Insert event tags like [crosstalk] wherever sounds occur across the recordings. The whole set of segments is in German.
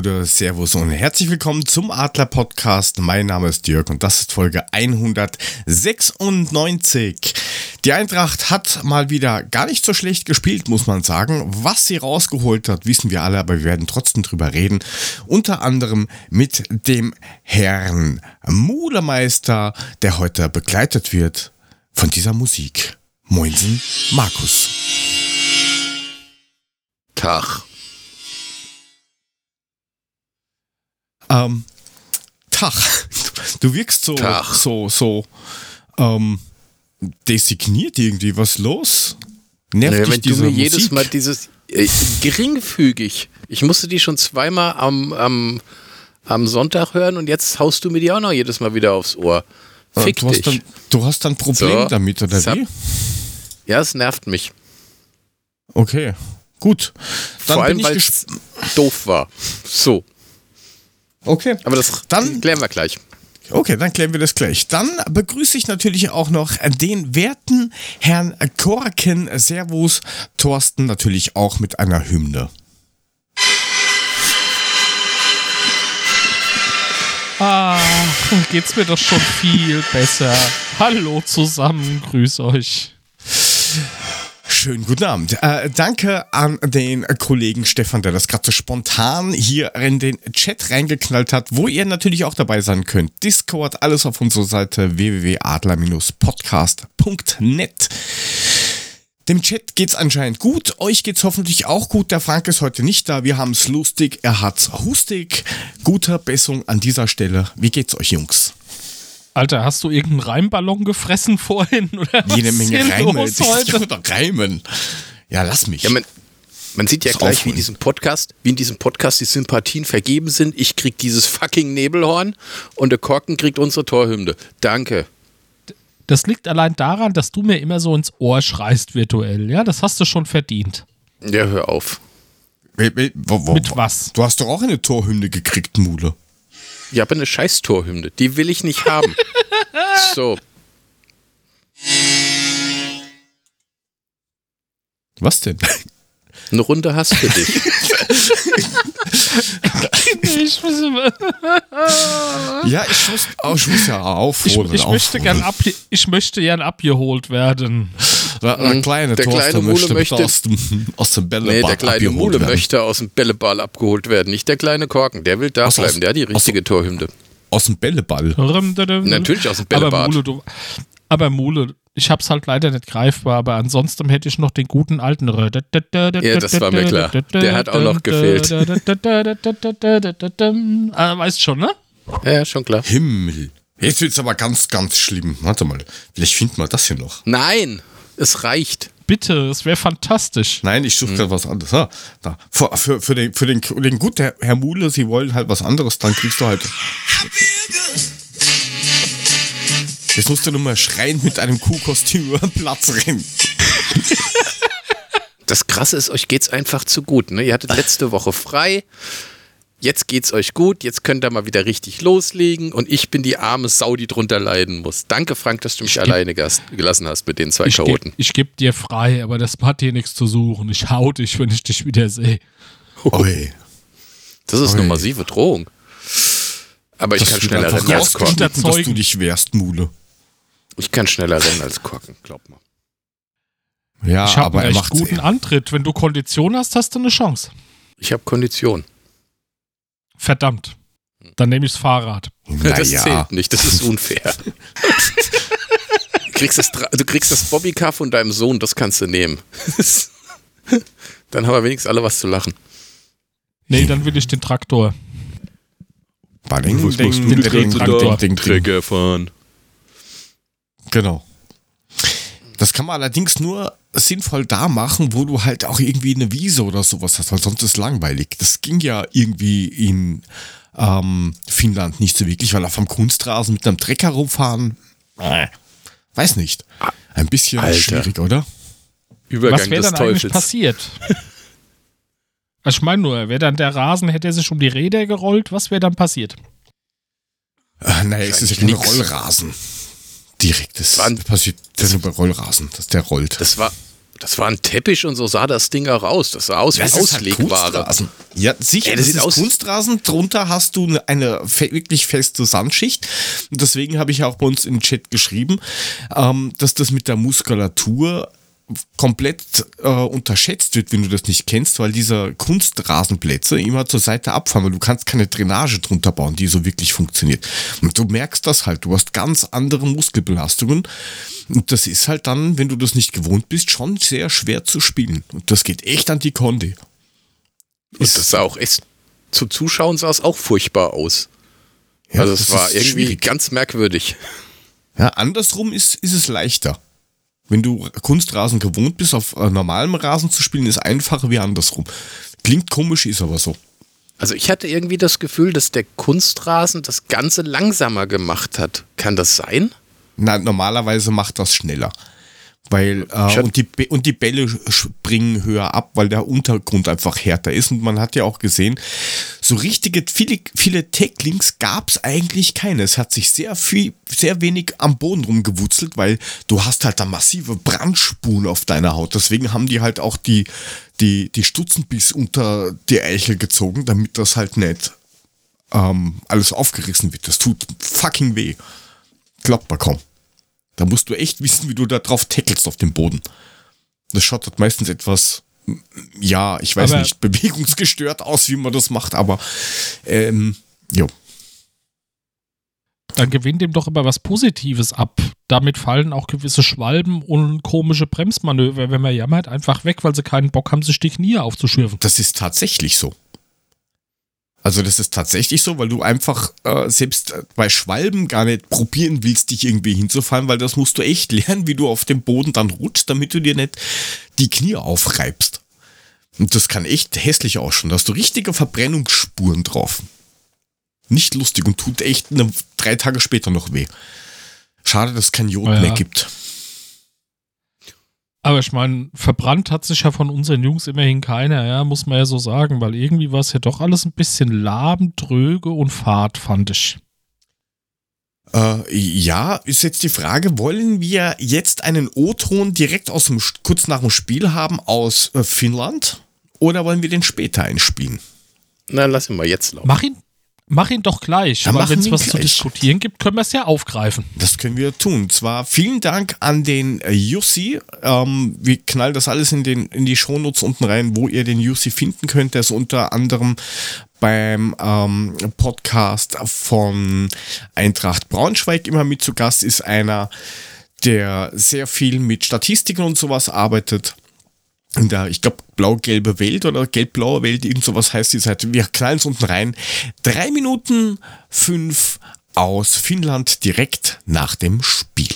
Gute, Servus und herzlich willkommen zum Adler Podcast. Mein Name ist Dirk und das ist Folge 196. Die Eintracht hat mal wieder gar nicht so schlecht gespielt, muss man sagen. Was sie rausgeholt hat, wissen wir alle, aber wir werden trotzdem drüber reden. Unter anderem mit dem Herrn Mulemeister, der heute begleitet wird von dieser Musik. Moinsen, Markus. Tag. Ähm, Tag. Du wirkst so, Tag. so, so, ähm, designiert irgendwie. Was los? Nervt Naja, dich wenn du mir jedes Musik? Mal dieses äh, geringfügig. Ich musste die schon zweimal am, am, am Sonntag hören und jetzt haust du mir die auch noch jedes Mal wieder aufs Ohr. Äh, Fick du, hast dich. dann, du hast dann Problem So, damit, oder wie? ja, es nervt mich. Okay, gut. Dann Vor allem, bin ich weil es doof war. So, Okay. aber das Dann- klären wir gleich. Okay, dann klären wir das gleich. Dann begrüße ich natürlich auch noch den werten Herrn Korken. Servus, Thorsten, natürlich auch mit einer Hymne. Ah, geht's mir doch schon viel besser. Hallo zusammen, grüß euch. Schönen guten Abend. Äh, danke an den Kollegen Stefan, der das gerade so spontan hier in den Chat reingeknallt hat, wo ihr natürlich auch dabei sein könnt. Discord, alles auf unserer Seite www.adler-podcast.net. Dem Chat geht's anscheinend gut, euch geht's hoffentlich auch gut. Der Frank ist heute nicht da, wir haben's lustig, er hat's hustig. Guter Besserung an dieser Stelle. Wie geht's euch, Jungs? Alter, hast du irgendeinen Reimballon gefressen [laughs] vorhin? Oder Jede Menge Reime. [laughs] Ich doch reimen. Ja, lass mich. Ja, man, man sieht ja Das gleich, wie in diesem Podcast, wie in diesem Podcast die Sympathien vergeben sind. Ich krieg dieses fucking Nebelhorn und der Korken kriegt unsere Torhymne. Danke. Das liegt allein daran, dass du mir immer so ins Ohr schreist virtuell. Ja, das hast du schon verdient. Ja, hör auf. Mit was? Du hast doch auch eine Torhymne gekriegt, Mule. Ich habe eine scheiß Torhymne. Die will ich nicht haben. [laughs] so. Was denn? Eine Runde hast für dich. [laughs] Ich, muss- ja, ich muss, oh, ich muss ja ich, aufholen. ich, möchte gern ab, ich möchte gern abgeholt werden. Der, der kleine Der kleine möchte, möchte- aus dem, aus dem Bällebad Nee, der kleine abgeholt Mule werden. möchte aus dem Bälleball abgeholt werden. Nicht der kleine Korken. Der will da so, bleiben. Der hat die richtige Torhymne. Aus dem Bälleball. Natürlich aus dem Aber Bällebad. Mule, du, aber Mule, ich hab's halt leider nicht greifbar, aber ansonsten hätte ich noch den guten alten. Ja, das war mir klar. Der hat auch noch gefehlt. Ah, weißt schon, ne? Ja, ja, schon klar. Himmel. Jetzt wird's aber ganz, ganz schlimm. Warte mal. Vielleicht finden wir das hier noch. Nein, es reicht. Bitte, es wäre fantastisch. Nein, ich Hm. suche gerade was anderes. Ha, da. Für, für, für, den, für den Kollegen, gut, Herr, Herr Mule, Sie wollen halt was anderes, dann kriegst du halt. Jetzt musst du nur mal schreien mit einem Kuhkostüm über den Platz rennen. Das Krasse ist, euch geht's einfach zu gut. Ne? Ihr hattet letzte Woche frei. Jetzt geht's euch gut. Jetzt könnt ihr mal wieder richtig loslegen. Und ich bin die arme Sau, die drunter leiden muss. Danke, Frank, dass du mich geb- alleine gelassen hast mit den zwei Ich gebe Chaoten. geb dir frei, aber das hat hier nichts zu suchen. Ich hau dich, wenn ich dich wieder sehe. Oi. Das ist eine Ui. massive Drohung. Aber ich Das kann schneller rennen dass du dich wehrst, Mule. Ich kann schneller rennen als Korken, glaub mal. Ja, ich habe aber einen er macht guten Antritt. Wenn du Kondition hast, hast du eine Chance. Ich habe Kondition. Verdammt. Dann nehme ich das Fahrrad. Das Naja. zählt nicht, das ist unfair. du, kriegst das, du kriegst das Bobbycar von deinem Sohn, das kannst du nehmen. Dann haben wir wenigstens alle was zu lachen. Nee, dann will ich den Traktor. Bading, ding, ding, die ding, ding, Zeit? ding, ding, ding. fahren. Genau. Das kann man allerdings nur sinnvoll da machen, wo du halt auch irgendwie eine Wiese oder sowas hast, weil sonst ist es langweilig. Das ging ja irgendwie in ähm, Finnland nicht so wirklich, weil auf einem Kunstrasen mit einem Trecker rumfahren, äh, weiß nicht. Ein bisschen Alter. schwierig, oder? Übergang Was wäre dann eigentlich Teufels. passiert? [laughs] Also ich meine nur, wäre dann der Rasen, hätte er sich um die Räder gerollt, was wäre dann passiert? Äh, naja, es ist ja kein. Rollrasen. Direkt. Das Wann- passiert nur bei Rollrasen, dass der rollt. Das war, Das war ein Teppich und so sah das Ding auch aus. Das sah aus wie Das ist halt Auslegware. Kunstrasen. Ja, sicher, Ey, das, das ist aus- Kunstrasen. Drunter hast du eine, eine fe wirklich feste Sandschicht. Und deswegen habe ich auch bei uns im Chat geschrieben, ähm, dass das mit der Muskulatur komplett äh, unterschätzt wird, wenn du das nicht kennst, weil diese Kunstrasenplätze immer zur Seite abfahren, weil du kannst keine Drainage drunter bauen, die so wirklich funktioniert. Und du merkst das halt, du hast ganz andere Muskelbelastungen und das ist halt dann, wenn du das nicht gewohnt bist, schon sehr schwer zu spielen. Und das geht echt an die Konde. Und das sah auch echt, zu Zuschauen sah es auch furchtbar aus. Ja, also das es war irgendwie schwierig. ganz merkwürdig. Ja, andersrum ist, ist es leichter. Wenn du Kunstrasen gewohnt bist, auf äh, normalem Rasen zu spielen, ist einfacher wie andersrum. Klingt komisch, ist aber so. Also ich hatte irgendwie das Gefühl, dass der Kunstrasen das Ganze langsamer gemacht hat. Kann das sein? Na, normalerweise macht das schneller. Weil, äh, und, die, und die Bälle springen höher ab, weil der Untergrund einfach härter ist. Und man hat ja auch gesehen, so richtige, viele, viele Tacklings gab es eigentlich keine. Es hat sich sehr viel, sehr wenig am Boden rumgewurzelt, weil du hast halt da massive Brandspuren auf deiner Haut. Deswegen haben die halt auch die, die, die Stutzen bis unter die Eichel gezogen, damit das halt nicht ähm, alles aufgerissen wird. Das tut fucking weh. Glaubt man kaum. Da musst du echt wissen, wie du da drauf tackelst auf dem Boden. Das schaut halt meistens etwas, mm, ja, ich weiß Aber- nicht, bewegungsgestört aus, wie man das macht, aber ähm, jo. Dann gewinnt ihm doch immer was Positives ab. Damit fallen auch gewisse Schwalben und komische Bremsmanöver, wenn man jammert, einfach weg, weil sie keinen Bock haben, sich die Knie aufzuschürfen. Das ist tatsächlich so. Also das ist tatsächlich so, weil du einfach äh, selbst bei Schwalben gar nicht probieren willst, dich irgendwie hinzufallen, weil das musst du echt lernen, wie du auf dem Boden dann rutschst, damit du dir nicht die Knie aufreibst. Und das kann echt hässlich ausschauen. Da hast du richtige Verbrennungsspuren drauf. Nicht lustig und tut echt eine, drei Tage später noch weh. Schade, dass es kein Jod Ja. mehr gibt. Aber ich meine, verbrannt hat sich ja von unseren Jungs immerhin keiner, ja, muss man ja so sagen, weil irgendwie war es ja doch alles ein bisschen lahm, dröge und fad, fand ich. Äh, ja, ist jetzt die Frage, wollen wir jetzt einen O-Ton direkt aus dem, kurz nach dem Spiel haben aus äh, Finnland? Oder wollen wir den später einspielen? Na, lass ihn mal jetzt laufen. Mach ihn, mach ihn doch gleich, Ja, machen wenn es was zu gleich. diskutieren gibt, können wir es ja aufgreifen. Das können wir tun. Zwar vielen Dank an den äh, Jussi. Ähm, wir knallen das alles in, den, in die Shownotes unten rein, wo ihr den Jussi finden könnt. Der ist unter anderem beim ähm, Podcast von Eintracht Braunschweig immer mit zu Gast, ist einer, der sehr viel mit Statistiken und sowas arbeitet. In der, ich glaube, blau-gelbe Welt oder gelb-blaue Welt, irgend sowas heißt die Seite. Wir knallen es unten rein. Drei Minuten fünf aus Finnland direkt nach dem Spiel.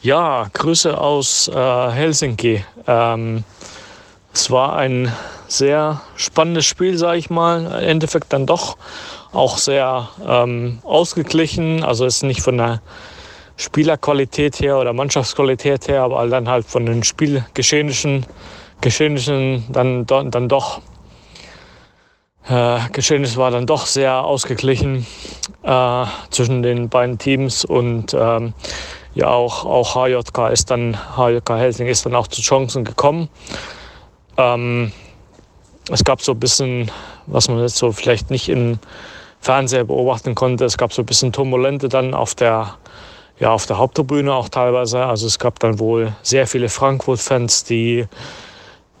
Ja, Grüße aus äh, Helsinki. Ähm, es war ein sehr spannendes Spiel, sage ich mal. Im Endeffekt dann doch auch sehr ähm, ausgeglichen. Also ist nicht von der Spielerqualität her oder Mannschaftsqualität her, aber dann halt von den Spielgeschehnissen Geschehnissen dann, dann doch äh, Geschehnis war dann doch sehr ausgeglichen äh, zwischen den beiden Teams und ähm, ja auch, auch HJK ist dann HJK Helsing ist dann auch zu Chancen gekommen. Ähm, es gab so ein bisschen, was man jetzt so vielleicht nicht im Fernseher beobachten konnte, es gab so ein bisschen Turbulente dann auf der ja, auf der Haupttribüne auch teilweise. Also es gab dann wohl sehr viele Frankfurt-Fans, die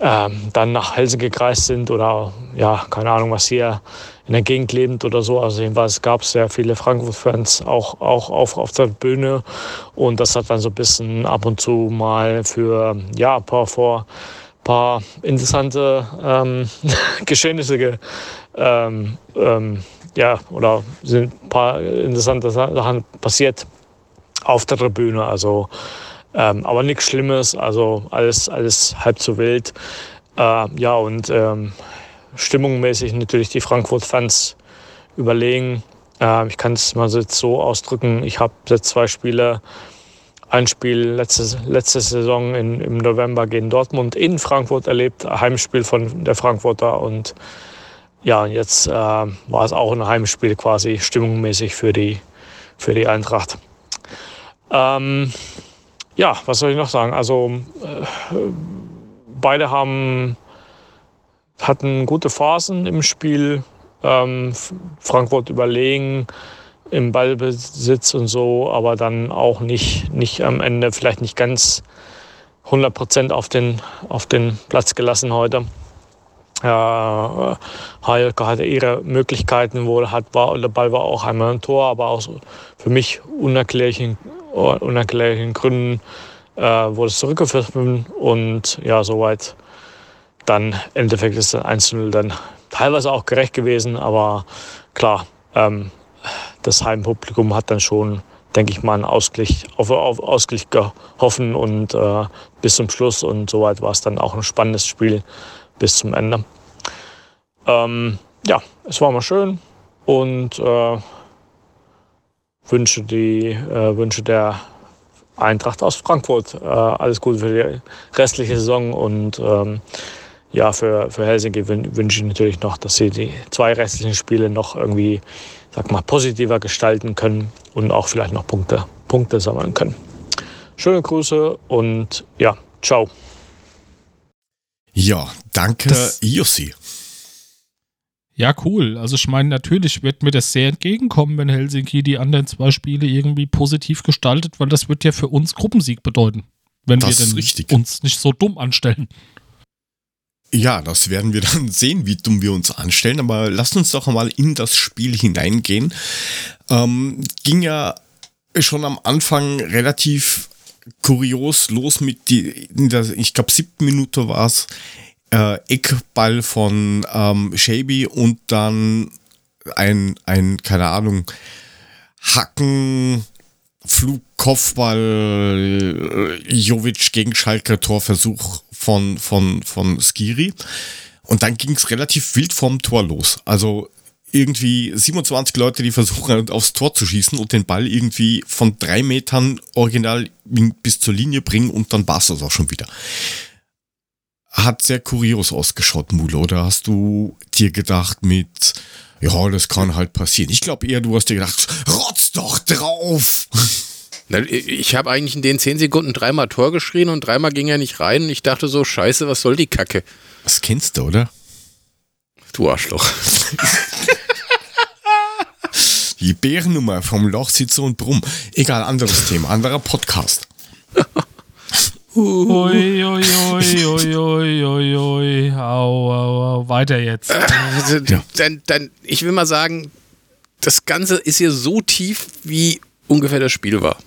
ähm, dann nach Helsinki gereist sind oder ja, keine Ahnung, was hier in der Gegend lebend oder so. Also jedenfalls gab es sehr viele Frankfurt-Fans auch, auch auf, auf der Bühne und das hat dann so ein bisschen ab und zu mal für ja, ein paar vor paar interessante ähm, [laughs] Geschehnisse ge, ähm, ähm, ja, oder sind ein paar interessante Sachen passiert auf der Tribüne. Also, ähm, aber nichts Schlimmes, also alles, alles halb so wild. Äh, ja, und ähm, stimmungsmäßig natürlich die Frankfurt-Fans überlegen. Äh, ich kann es mal so ausdrücken, ich habe jetzt zwei Spiele, ein Spiel letzte, letzte Saison in, im November gegen Dortmund in Frankfurt erlebt, Heimspiel von der Frankfurter und ja, jetzt äh, war es auch ein Heimspiel quasi stimmungsmäßig für die, für die Eintracht. Ähm, ja, was soll ich noch sagen? Also äh, beide haben hatten gute Phasen im Spiel. Ähm, Frankfurt überlegen im Ballbesitz und so, aber dann auch nicht, nicht am Ende, vielleicht nicht ganz 100 Prozent auf den, auf den Platz gelassen heute. Äh, Heilke hatte ihre Möglichkeiten, wohl hat, war, der Ball war auch einmal ein Tor, aber aus für mich unerklärlichen, unerklärlichen Gründen äh, wurde es zurückgeführt und ja, soweit. Dann im Endeffekt ist das 1-0 dann teilweise auch gerecht gewesen, aber klar, ähm, das Heimpublikum hat dann schon, denke ich mal, einen Ausgleich, auf, auf Ausgleich gehoffen und äh, bis zum Schluss und soweit war es dann auch ein spannendes Spiel bis zum Ende. Ähm, ja, es war mal schön und äh, wünsche, die, äh, wünsche der Eintracht aus Frankfurt äh, alles Gute für die restliche Saison und ähm, ja, für, für Helsinki wünsche ich natürlich noch, dass sie die zwei restlichen Spiele noch irgendwie, sag mal, positiver gestalten können und auch vielleicht noch Punkte, Punkte sammeln können. Schöne Grüße und ja, ciao. Ja, danke, das. Ja, cool. Also ich meine, natürlich wird mir das sehr entgegenkommen, wenn Helsinki die anderen zwei Spiele irgendwie positiv gestaltet, weil das wird ja für uns Gruppensieg bedeuten, wenn das wir denn uns nicht so dumm anstellen. Ja, das werden wir [laughs] dann sehen, wie dumm wir uns anstellen. Aber lasst uns doch mal in das Spiel hineingehen. Ähm, ging ja schon am Anfang relativ kurios los mit die, der, ich glaube, siebten Minute war es, äh, Eckball von ähm, Shaby und dann ein, ein, keine Ahnung, Hacken, Flug, Kopfball, Jovic gegen Schalke Torversuch von, von, von Skiri. Und dann ging es relativ wild vom Tor los. Also irgendwie 27 Leute, die versuchen aufs Tor zu schießen und den Ball irgendwie von drei Metern original bis zur Linie bringen und dann war es das auch schon wieder. Hat sehr kurios ausgeschaut, Mule, oder hast du dir gedacht mit, ja, das kann halt passieren. Ich glaube eher, du hast dir gedacht, rotz doch drauf. Ich habe eigentlich in den 10 Sekunden dreimal Tor geschrien und dreimal ging er nicht rein. Ich dachte so, scheiße, was soll die Kacke? Das kennst du, oder? Du Arschloch. [laughs] die Bärennummer vom Loch sitzt so und brumm. Egal, anderes Thema, anderer Podcast. Ui, ui, [laughs] ui, ui, ui, ui, ui. Au, au, au. Weiter jetzt. Also, dann, dann, ich will mal sagen, das Ganze ist hier so tief, wie ungefähr das Spiel war.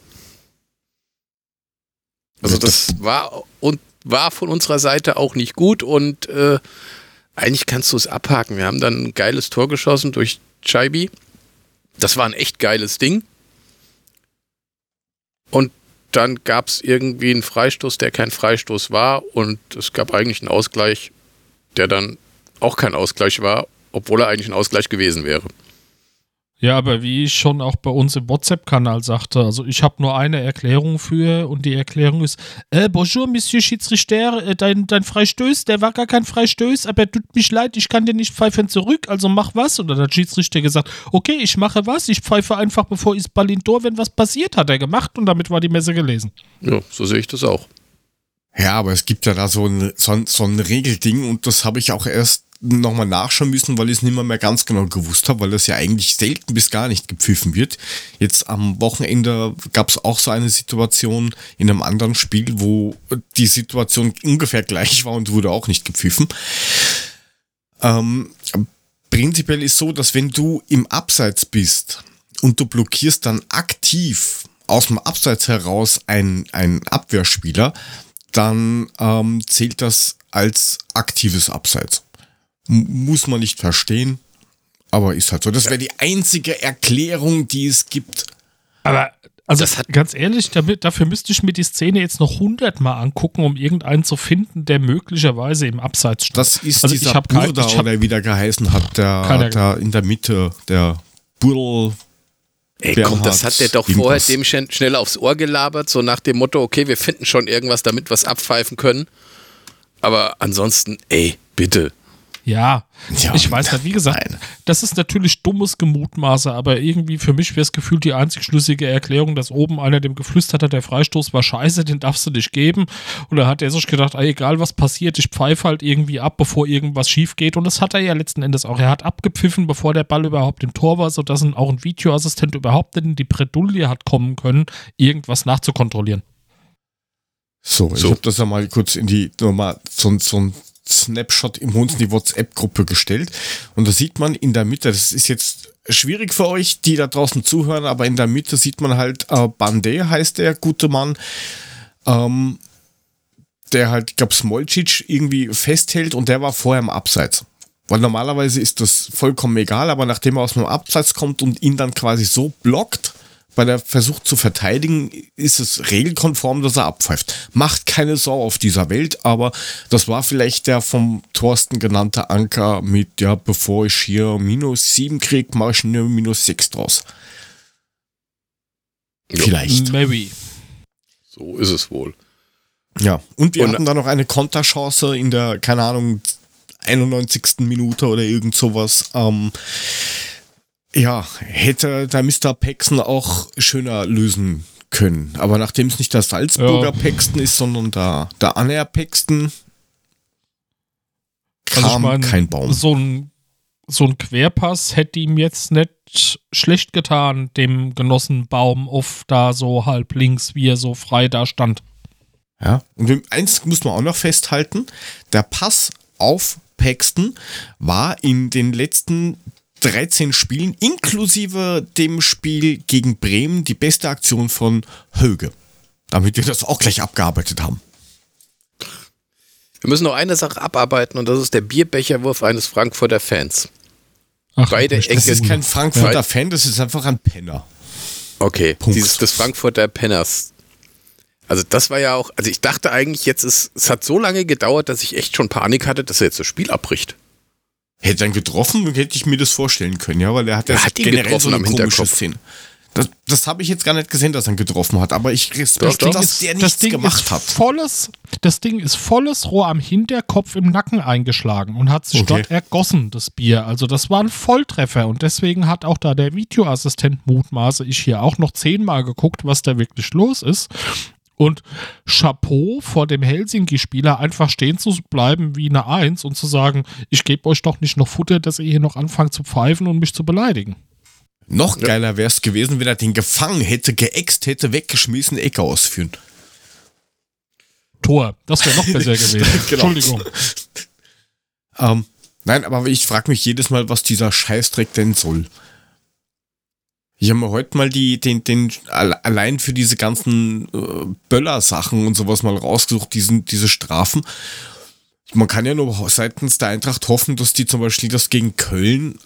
Also das war und war von unserer Seite auch nicht gut und äh, eigentlich kannst du es abhaken. Wir haben dann ein geiles Tor geschossen durch Chaibi. Das war ein echt geiles Ding. Und dann gab es irgendwie einen Freistoß, der kein Freistoß war und es gab eigentlich einen Ausgleich, der dann auch kein Ausgleich war, obwohl er eigentlich ein Ausgleich gewesen wäre. Ja, aber wie ich schon auch bei uns im WhatsApp-Kanal sagte, also ich habe nur eine Erklärung für und die Erklärung ist, äh, bonjour, Monsieur Schiedsrichter, äh, dein, dein Freistöß, der war gar kein Freistöß, aber tut mich leid, ich kann dir nicht pfeifen zurück, also mach was. Und dann hat der Schiedsrichter gesagt, okay, ich mache was, ich pfeife einfach, bevor in Tor, wenn was passiert, hat er gemacht und damit war die Messe gelesen. Ja, so sehe ich das auch. Ja, aber es gibt ja da so ein, so ein, so ein Regelding und das habe ich auch erst nochmal nachschauen müssen, weil ich es nicht mehr, mehr ganz genau gewusst habe, weil das ja eigentlich selten bis gar nicht gepfiffen wird. Jetzt am Wochenende gab es auch so eine Situation in einem anderen Spiel, wo die Situation ungefähr gleich war und wurde auch nicht gepfiffen. Ähm, prinzipiell ist so, dass wenn du im Abseits bist und du blockierst dann aktiv aus dem Abseits heraus ein, ein Abwehrspieler, dann ähm, zählt das als aktives Abseits muss man nicht verstehen, aber ist halt so. Das wäre die einzige Erklärung, die es gibt. Aber also ganz ehrlich, damit, dafür müsste ich mir die Szene jetzt noch hundertmal angucken, um irgendeinen zu finden, der möglicherweise im Abseits steht. Das ist also dieser Burda, kein, oder wie der geheißen hat, der, der in der Mitte, der Burl. Ey, komm, das hat der doch vorher dem schnell aufs Ohr gelabert, so nach dem Motto, okay, wir finden schon irgendwas, damit wir es abpfeifen können. Aber ansonsten, ey, bitte. Ja, Ja, ich weiß nicht, wie gesagt, nein. das ist natürlich dummes Gemutmaße, aber irgendwie für mich wäre es gefühlt die einzig schlüssige Erklärung, dass oben einer dem geflüstert hat, der Freistoß war scheiße, den darfst du nicht geben. Und da hat er sich gedacht, ey, egal was passiert, ich pfeife halt irgendwie ab, bevor irgendwas schief geht. Und das hat er ja letzten Endes auch. Er hat abgepfiffen, bevor der Ball überhaupt im Tor war, sodass auch ein Videoassistent überhaupt in die Bredouille hat kommen können, irgendwas nachzukontrollieren. So, ich So. habe das ja mal kurz in die, nur mal so, so ein Snapshot im uns in die WhatsApp-Gruppe gestellt. Und da sieht man in der Mitte, das ist jetzt schwierig für euch, die da draußen zuhören, aber in der Mitte sieht man halt, äh, Bande heißt der gute Mann, ähm, der halt, ich glaube, Smolcic irgendwie festhält und der war vorher im Abseits. Weil normalerweise ist das vollkommen egal, aber nachdem er aus dem Abseits kommt und ihn dann quasi so blockt, bei der Versuch zu verteidigen, ist es regelkonform, dass er abpfeift. Macht keine Sau auf dieser Welt, aber das war vielleicht der vom Thorsten genannte Anker mit, ja, bevor ich hier minus 7 krieg, mache ich nur minus 6 draus. Vielleicht. Maybe. So ist es wohl. Ja, und wir Und- hatten da noch eine Konterchance in der, keine Ahnung, 91. Minute oder irgend sowas. Ähm, ja, hätte der Mr. Paxton auch schöner lösen können. Aber nachdem es nicht der Salzburger Ja. Paxton ist, sondern der, der Aner Paxton, Also ich kam mein, kein Baum. So ein, so ein Querpass hätte ihm jetzt nicht schlecht getan, dem Genossen Baum auf da so halb links, wie er so frei da stand. Ja, und eins muss man auch noch festhalten: der Pass auf Paxton war in den letzten 13 Spielen, inklusive dem Spiel gegen Bremen, die beste Aktion von Höge. Damit wir das auch gleich abgearbeitet haben. Wir müssen noch eine Sache abarbeiten und das ist der Bierbecherwurf eines Frankfurter Fans. Ach, Beide nicht Das Ecke- ist kein Frankfurter Ja. Fan, das ist einfach ein Penner. Okay, Punkt. dieses des Frankfurter Penners. Also das war ja auch, also ich dachte eigentlich jetzt ist, es hat so lange gedauert, dass ich echt schon Panik hatte, dass er jetzt das Spiel abbricht. Hätte er ihn getroffen, hätte ich mir das vorstellen können, ja, weil er hat ja Er hat generell getroffen so eine am komische Hinterkopf. Szene. Das, das habe ich jetzt gar nicht gesehen, dass er ihn getroffen hat, aber ich respektiere, dass der nichts gemacht ist hat. Volles, das Ding ist volles Rohr am Hinterkopf im Nacken eingeschlagen und hat sich Okay. dort ergossen, das Bier. Also das war ein Volltreffer und deswegen hat auch da der Videoassistent mutmaße ich hier auch noch zehnmal geguckt, was da wirklich los ist. Und Chapeau vor dem Helsinki-Spieler einfach stehen zu bleiben wie eine Eins und zu sagen, ich gebe euch doch nicht noch Futter, dass ihr hier noch anfangt zu pfeifen und mich zu beleidigen. Noch geiler wäre es gewesen, wenn er den gefangen hätte, geäxt hätte, weggeschmissen, Ecke ausführen. Tor, das wäre noch besser [laughs] gewesen. Genau. Entschuldigung. Ähm, nein, aber ich frage mich jedes Mal, was dieser Scheißdreck denn soll. Ich habe mir heute mal die, den, den, alle- allein für diese ganzen äh, Böller-Sachen und sowas mal rausgesucht, diesen, diese Strafen. Man kann ja nur seitens der Eintracht hoffen, dass die zum Beispiel das gegen Köln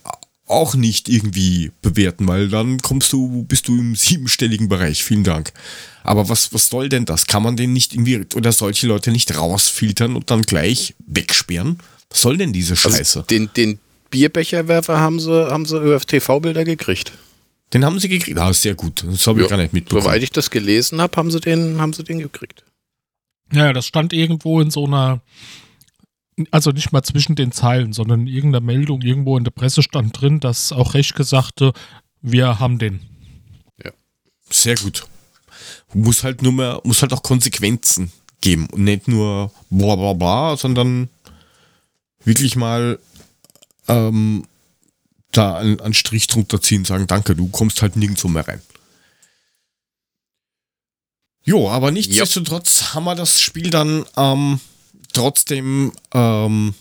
auch nicht irgendwie bewerten, weil dann kommst du, bist du im siebenstelligen Bereich. Vielen Dank. Aber was, was soll denn das? Kann man den nicht irgendwie oder solche Leute nicht rausfiltern und dann gleich wegsperren? Was soll denn diese Also Scheiße? den, den Bierbecherwerfer haben sie, haben sie über TV-Bilder gekriegt. Den haben sie gekriegt. Ah, sehr gut. Das habe ich Ja, gar nicht mitbekommen. Soweit ich das gelesen habe, haben sie den, haben sie den gekriegt. Ja, das stand irgendwo in so einer, also nicht mal zwischen den Zeilen, sondern in irgendeiner Meldung irgendwo in der Presse stand drin, dass auch Recht sagte, wir haben den. Sehr gut. Muss halt nur mehr, muss halt auch Konsequenzen geben und nicht nur bla bla bla, sondern wirklich mal ähm, da einen, einen Strich drunter ziehen und sagen, danke, du kommst halt nirgendwo mehr rein. Jo, aber nichtsdestotrotz haben wir das Spiel dann ähm, trotzdem ähm,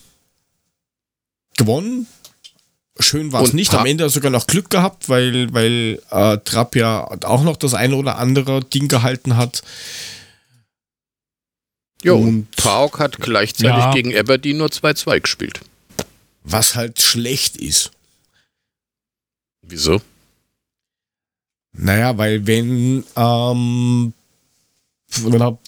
gewonnen. Schön war es nicht. Am Ende sogar noch Glück gehabt, weil, weil äh, Trapp ja auch noch das eine oder andere Ding gehalten hat. Jo, Und- und Pauk hat gleichzeitig Ja. gegen Aberdeen nur 2-2 gespielt. Was halt schlecht ist. Wieso? Naja, weil wenn, ähm,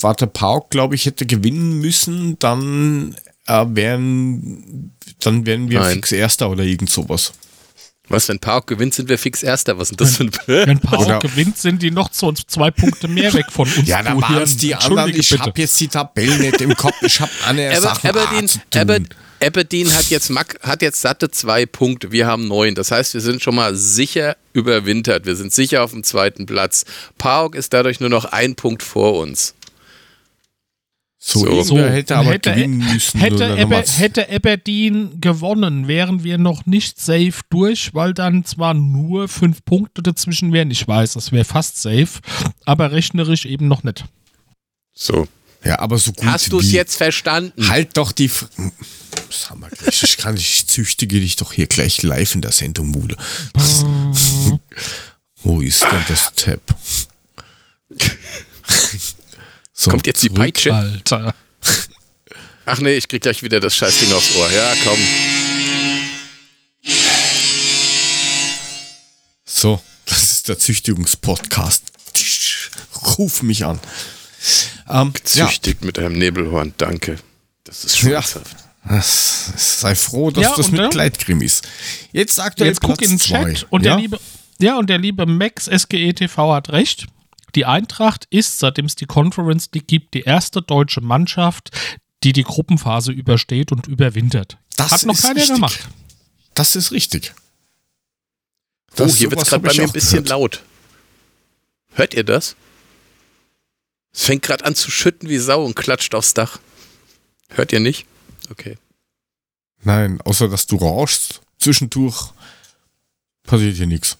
warte, Pauk, glaube ich, hätte gewinnen müssen, dann äh, wären, dann wären wir Nein. fix Erster oder irgend sowas. Was, wenn Pauk gewinnt, sind wir fix Erster. Was ist denn das für ein... Wenn Pauk Oder- gewinnt, sind die noch so zwei Punkte mehr weg von uns. Ja, da du waren es die anderen. Ich habe jetzt die Tabellen nicht im Kopf. Ich habe andere [laughs] Aber, Sachen Aberdeen, ah, zu tun. Aber, Aberdeen hat jetzt, hat jetzt satte zwei Punkte. Wir haben neun. Das heißt, wir sind schon mal sicher überwintert. Wir sind sicher auf dem zweiten Platz. Pauk ist dadurch nur noch ein Punkt vor uns. So, So. hätte aber hätte, gewinnen müssen. hätte, was. hätte Aberdeen gewonnen, wären wir noch nicht safe durch, weil dann zwar nur fünf Punkte dazwischen wären. Ich weiß, das wäre fast safe, aber rechnerisch eben noch nicht. So. Ja, aber so gut Hast du es jetzt verstanden? Halt doch die. F gleich. Ich kann ich züchtige dich doch hier gleich live in der Sendung, Mule. [laughs] Wo ist denn das Tab? [laughs] So, Kommt jetzt die zurück. Peitsche? Alter. Ach nee, ich krieg gleich wieder das Scheißding aufs Ohr. Ja, komm. So, das ist der Züchtigungspodcast. Ruf mich an. Ähm, ja, Züchtigt mit einem Nebelhorn. Danke. Das ist schmerzhaft. das- sei froh, dass Ja, das und mit dann- Gleitcreme ist. Jetzt aktuell Jetzt guck Platz in den zwei. Chat und ja? der liebe, ja, und der liebe Max SGETV hat recht. Die Eintracht ist, seitdem es die Conference League gibt, die erste deutsche Mannschaft, die die Gruppenphase übersteht und überwintert. Das hat noch ist keiner richtig. gemacht. Das ist richtig. Oh, Das- hier wird es gerade bei mir ein bisschen gehört. laut. Hört ihr das? Es fängt gerade an zu schütten wie Sau und klatscht aufs Dach. Hört ihr nicht? Okay. Nein, außer dass du rauschst, zwischendurch passiert hier nichts.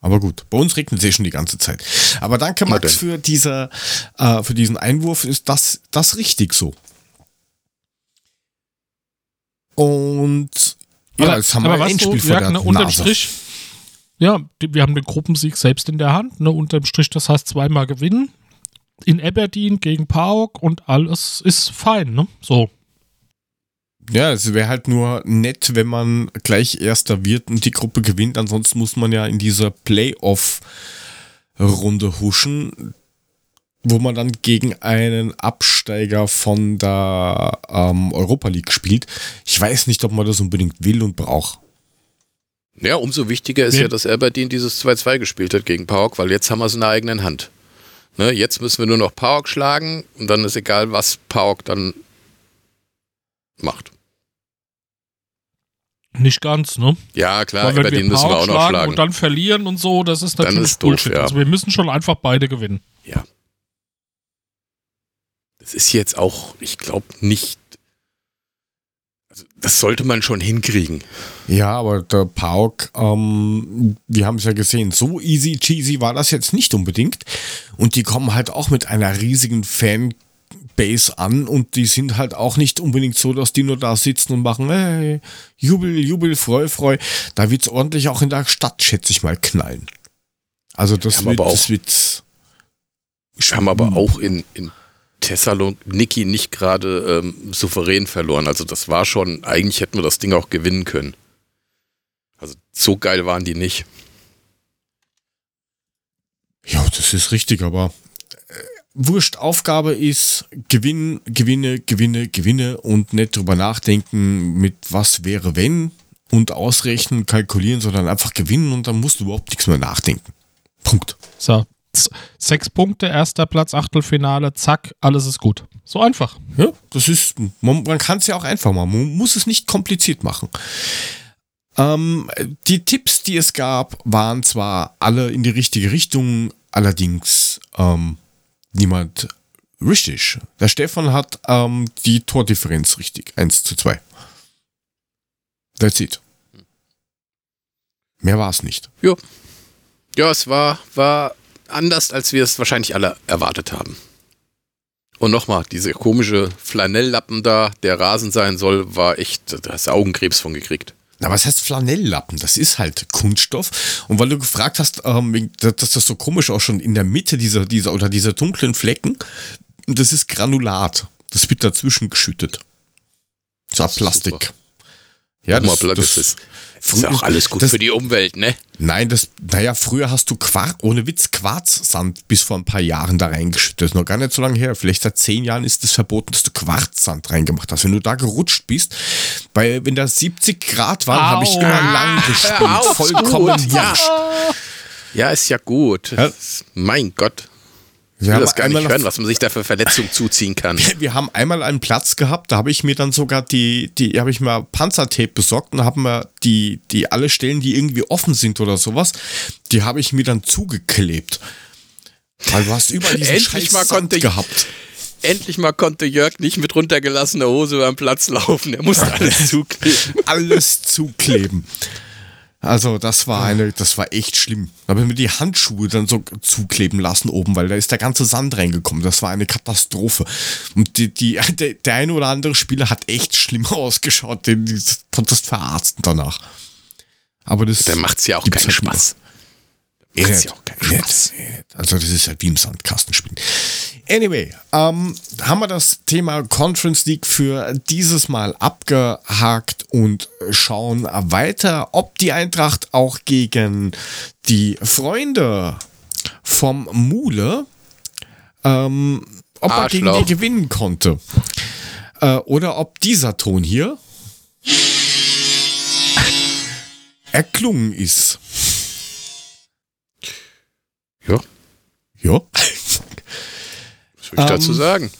Aber gut, bei uns regnet es eh schon die ganze Zeit. Aber danke, Max, für, dieser, äh, für diesen Einwurf. Ist das, das richtig so? Und ja, Aber- jetzt haben wir aber ein weißt du, vor Jörg, der ne, unterm Nase. Strich, ja, die, wir haben den Gruppensieg selbst in der Hand. Ne, unterm Strich, das heißt zweimal gewinnen. In Aberdeen gegen Pauk und alles ist fein, ne? So. Ja, es wäre halt nur nett, wenn man gleich Erster wird und die Gruppe gewinnt. Ansonsten muss man ja in dieser Playoff-Runde huschen, wo man dann gegen einen Absteiger von der ähm, Europa League spielt. Ich weiß nicht, ob man das unbedingt will und braucht. Ja, umso wichtiger ist Ja. ja, dass Aberdeen dieses 2-2 gespielt hat gegen Pauk, weil jetzt haben wir es in der eigenen Hand. Ne, jetzt müssen wir nur noch Pauk schlagen und dann ist egal, was Pauk dann macht. Nicht ganz, ne? Ja, klar, Weil Aberdeen wir müssen wir auch noch schlagen und dann verlieren und so, das ist Dann natürlich ist doof, Bullshit. ja. Also wir müssen schon einfach beide gewinnen. Ja. Das ist jetzt auch, ich glaube, nicht. Das sollte man schon hinkriegen. Ja, aber der Pauk, ähm, wir haben es ja gesehen, so easy cheesy war das jetzt nicht unbedingt. Und die kommen halt auch mit einer riesigen Fanbase an und die sind halt auch nicht unbedingt so, dass die nur da sitzen und machen, hey, Jubel, Jubel, Freu, Freu. Da wird's ordentlich auch in der Stadt, schätze ich mal, knallen. Also das wird, aber auch- das wird Wir haben aber auch in, in Thessaloniki nicht gerade ähm, souverän verloren. Also das war schon, eigentlich hätten wir das Ding auch gewinnen können. Also so geil waren die nicht. Ja, das ist richtig, aber äh, Wurscht, Aufgabe ist Gewinn, Gewinne, Gewinne, Gewinne und nicht drüber nachdenken, mit was wäre wenn und ausrechnen, kalkulieren, sondern einfach gewinnen und dann musst du überhaupt nichts mehr nachdenken. Punkt. So. Sechs Punkte, erster Platz, Achtelfinale, zack, alles ist gut. So einfach. Ja, das ist, man, man kann es ja auch einfach machen, man muss es nicht kompliziert machen. Ähm, die Tipps, die es gab, waren zwar alle in die richtige Richtung, allerdings ähm, niemand richtig. Der Stefan hat ähm, die Tordifferenz richtig, 1 zu 2. That's it. Mehr war es nicht. Ja, es war, war anders, als wir es wahrscheinlich alle erwartet haben. Und nochmal, diese komische Flanelllappen da, der Rasen sein soll, war echt, da hast du Augenkrebs von gekriegt. Na, was heißt Flanelllappen? Das ist halt Kunststoff. Und weil du gefragt hast, ähm, dass das so komisch auch schon in der Mitte dieser, dieser oder dieser dunklen Flecken, das ist Granulat. Das wird dazwischen geschüttet. Das ist Plastik. super. Ja, Guck mal, das, ist, das ist auch alles gut das- für die Umwelt, ne? Nein, das, naja, früher hast du Quarz, ohne Witz Quarzsand bis vor ein paar Jahren da reingeschüttet. Das ist noch gar nicht so lange her. Vielleicht seit zehn Jahren ist es verboten, dass du Quarzsand reingemacht hast. Wenn du da gerutscht bist, weil wenn da 70 Grad waren, habe ich immer lang gespielt. Vollkommen gut, ja. wurscht. Ja, ist ja gut. Ja. Mein Gott. Ich will das gar nicht hören, was man sich da für Verletzungen zuziehen kann. Wir haben einmal einen Platz gehabt, da habe ich mir dann sogar die, die habe ich mir Panzertape besorgt und haben mir die, die alle Stellen, die irgendwie offen sind oder sowas, die habe ich mir dann zugeklebt. Weil du hast überall diesen Endlich Scheiß mal konnte ich, gehabt. Endlich mal konnte Jörg nicht mit runtergelassener Hose über den Platz laufen. Er musste [laughs] alles zukleben. alles zukleben. Also das war eine, das war echt schlimm. Da habe ich mir die Handschuhe dann so zukleben lassen oben, weil da ist der ganze Sand reingekommen. Das war eine Katastrophe. Und die, die, [laughs] der, der eine oder andere Spieler hat echt schlimm [laughs] ausgeschaut, den du konntest verarzten danach. Aber das. Der macht's ja auch keinen halt Spaß. Macht's ja auch keinen Spaß. Also das ist halt wie im Sandkasten spielen. Anyway, ähm, haben wir das Thema Conference League für dieses Mal abgehakt und schauen weiter, ob die Eintracht auch gegen die Freunde vom Mule, ähm, ob er gegen die gewinnen konnte. Äh, oder ob dieser Ton hier [laughs] erklungen ist. Ja soll ich ähm, dazu sagen?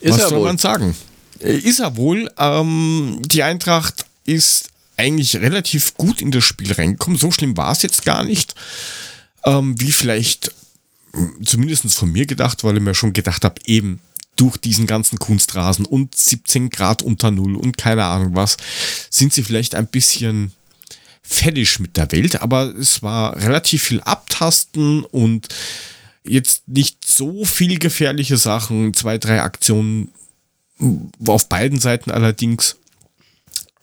Ist was soll wohl. man sagen? Äh, ist er wohl. Ähm, die Eintracht ist eigentlich relativ gut in das Spiel reingekommen. So schlimm war es jetzt gar nicht. Ähm, wie vielleicht zumindest von mir gedacht, weil ich mir schon gedacht habe, eben durch diesen ganzen Kunstrasen und 17 Grad unter Null und keine Ahnung was, sind sie vielleicht ein bisschen fällig mit der Welt, aber es war relativ viel Abtasten und jetzt nicht so viel gefährliche Sachen, zwei, drei Aktionen auf beiden Seiten allerdings,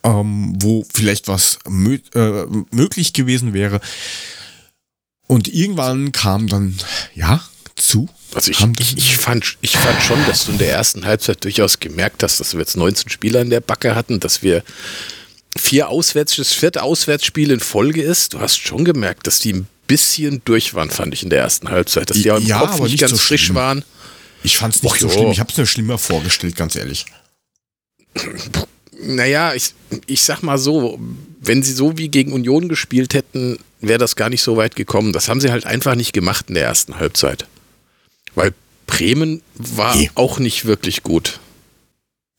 ähm, wo vielleicht was mö äh, möglich gewesen wäre. Und irgendwann kam dann, ja, zu. Also ich, ich, ich, fand, ich fand schon, dass du in der ersten Halbzeit durchaus gemerkt hast, dass wir jetzt 19 Spieler in der Backe hatten, dass wir vier Auswärts, das vierte Auswärtsspiel in Folge ist. Du hast schon gemerkt, dass die ein bisschen durch waren, fand ich in der ersten Halbzeit. Dass die auch im ja, Kopf nicht, nicht ganz so frisch schlimm. waren. Ich fand es nicht Och, so schlimm. Ich habe es mir schlimmer vorgestellt, ganz ehrlich. Naja, ich, ich sag mal so, wenn sie so wie gegen Union gespielt hätten, wäre das gar nicht so weit gekommen. Das haben sie halt einfach nicht gemacht in der ersten Halbzeit. Weil Bremen war nee. auch nicht wirklich gut.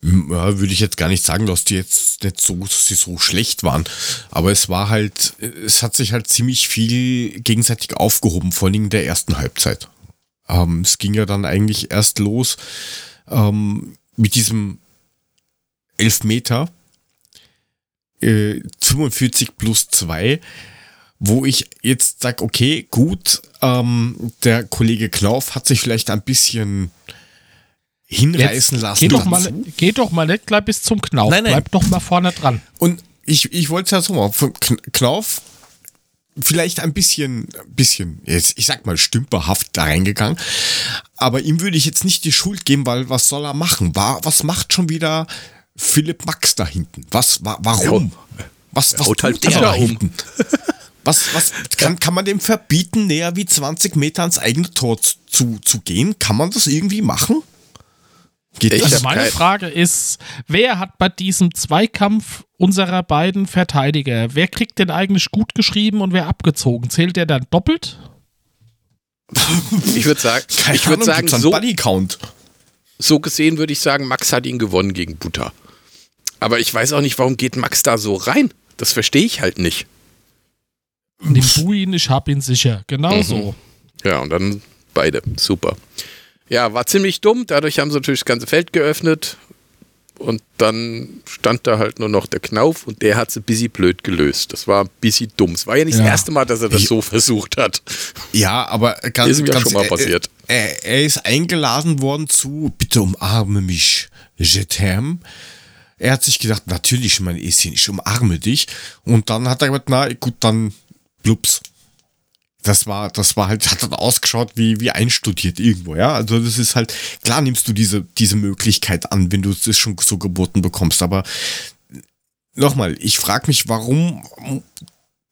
Ja, würde ich jetzt gar nicht sagen, dass die jetzt nicht so, dass sie so schlecht waren. Aber es war halt, es hat sich halt ziemlich viel gegenseitig aufgehoben, vor allem in der ersten Halbzeit. Ähm, es ging ja dann eigentlich erst los ähm, mit diesem Elfmeter, äh, 45 plus 2, wo ich jetzt sage, okay, gut, ähm, der Kollege Knauf hat sich vielleicht ein bisschen hinreißen Jetzt lassen. Geh doch, mal, geh doch mal nicht gleich bis zum Knauf. Nein, nein. Bleib doch mal vorne dran. Und ich, ich wollte es ja so machen. Knauf vielleicht ein bisschen, bisschen, jetzt, ich sag mal, stümperhaft da reingegangen. Aber ihm würde ich jetzt nicht die Schuld geben, weil was soll er machen? War, was macht schon wieder Philipp Max da hinten? Was, wa, warum? Was, was tut halt der da hinten? Was, was kann, kann man dem verbieten, näher wie 20 Meter ans eigene Tor zu, zu gehen? Kann man das irgendwie machen? Geht ich also meine Frage ist, wer hat bei diesem Zweikampf unserer beiden Verteidiger, wer kriegt denn eigentlich gut geschrieben und wer abgezogen? Zählt der dann doppelt? Ich würde sagen, Keine ich würde sagen, so, Count. so gesehen würde ich sagen, Max hat ihn gewonnen gegen Butter. Aber ich weiß auch nicht, warum geht Max da so rein? Das verstehe ich halt nicht. Nimm du ihn, ich hab ihn sicher. Genau mhm. so. Ja, und dann beide. Super. Ja, war ziemlich dumm. Dadurch haben sie natürlich das ganze Feld geöffnet. Und dann stand da halt nur noch der Knauf und der hat sie busy blöd gelöst. Das war ein bisschen dumm. Es war ja nicht ja. das erste Mal, dass er das so versucht hat. Ja, aber ganz, ist mir ganz, schon mal passiert. Er, er, ist eingeladen worden zu Bitte umarme mich, je t'aime. Er hat sich gedacht, natürlich, mein Eschen, ich umarme dich. Und dann hat er gesagt, na gut, dann blups das war, das war halt, hat dann ausgeschaut wie, wie einstudiert irgendwo, ja. Also das ist halt, klar nimmst du diese, diese Möglichkeit an, wenn du es schon so geboten bekommst, aber nochmal, ich frage mich, warum,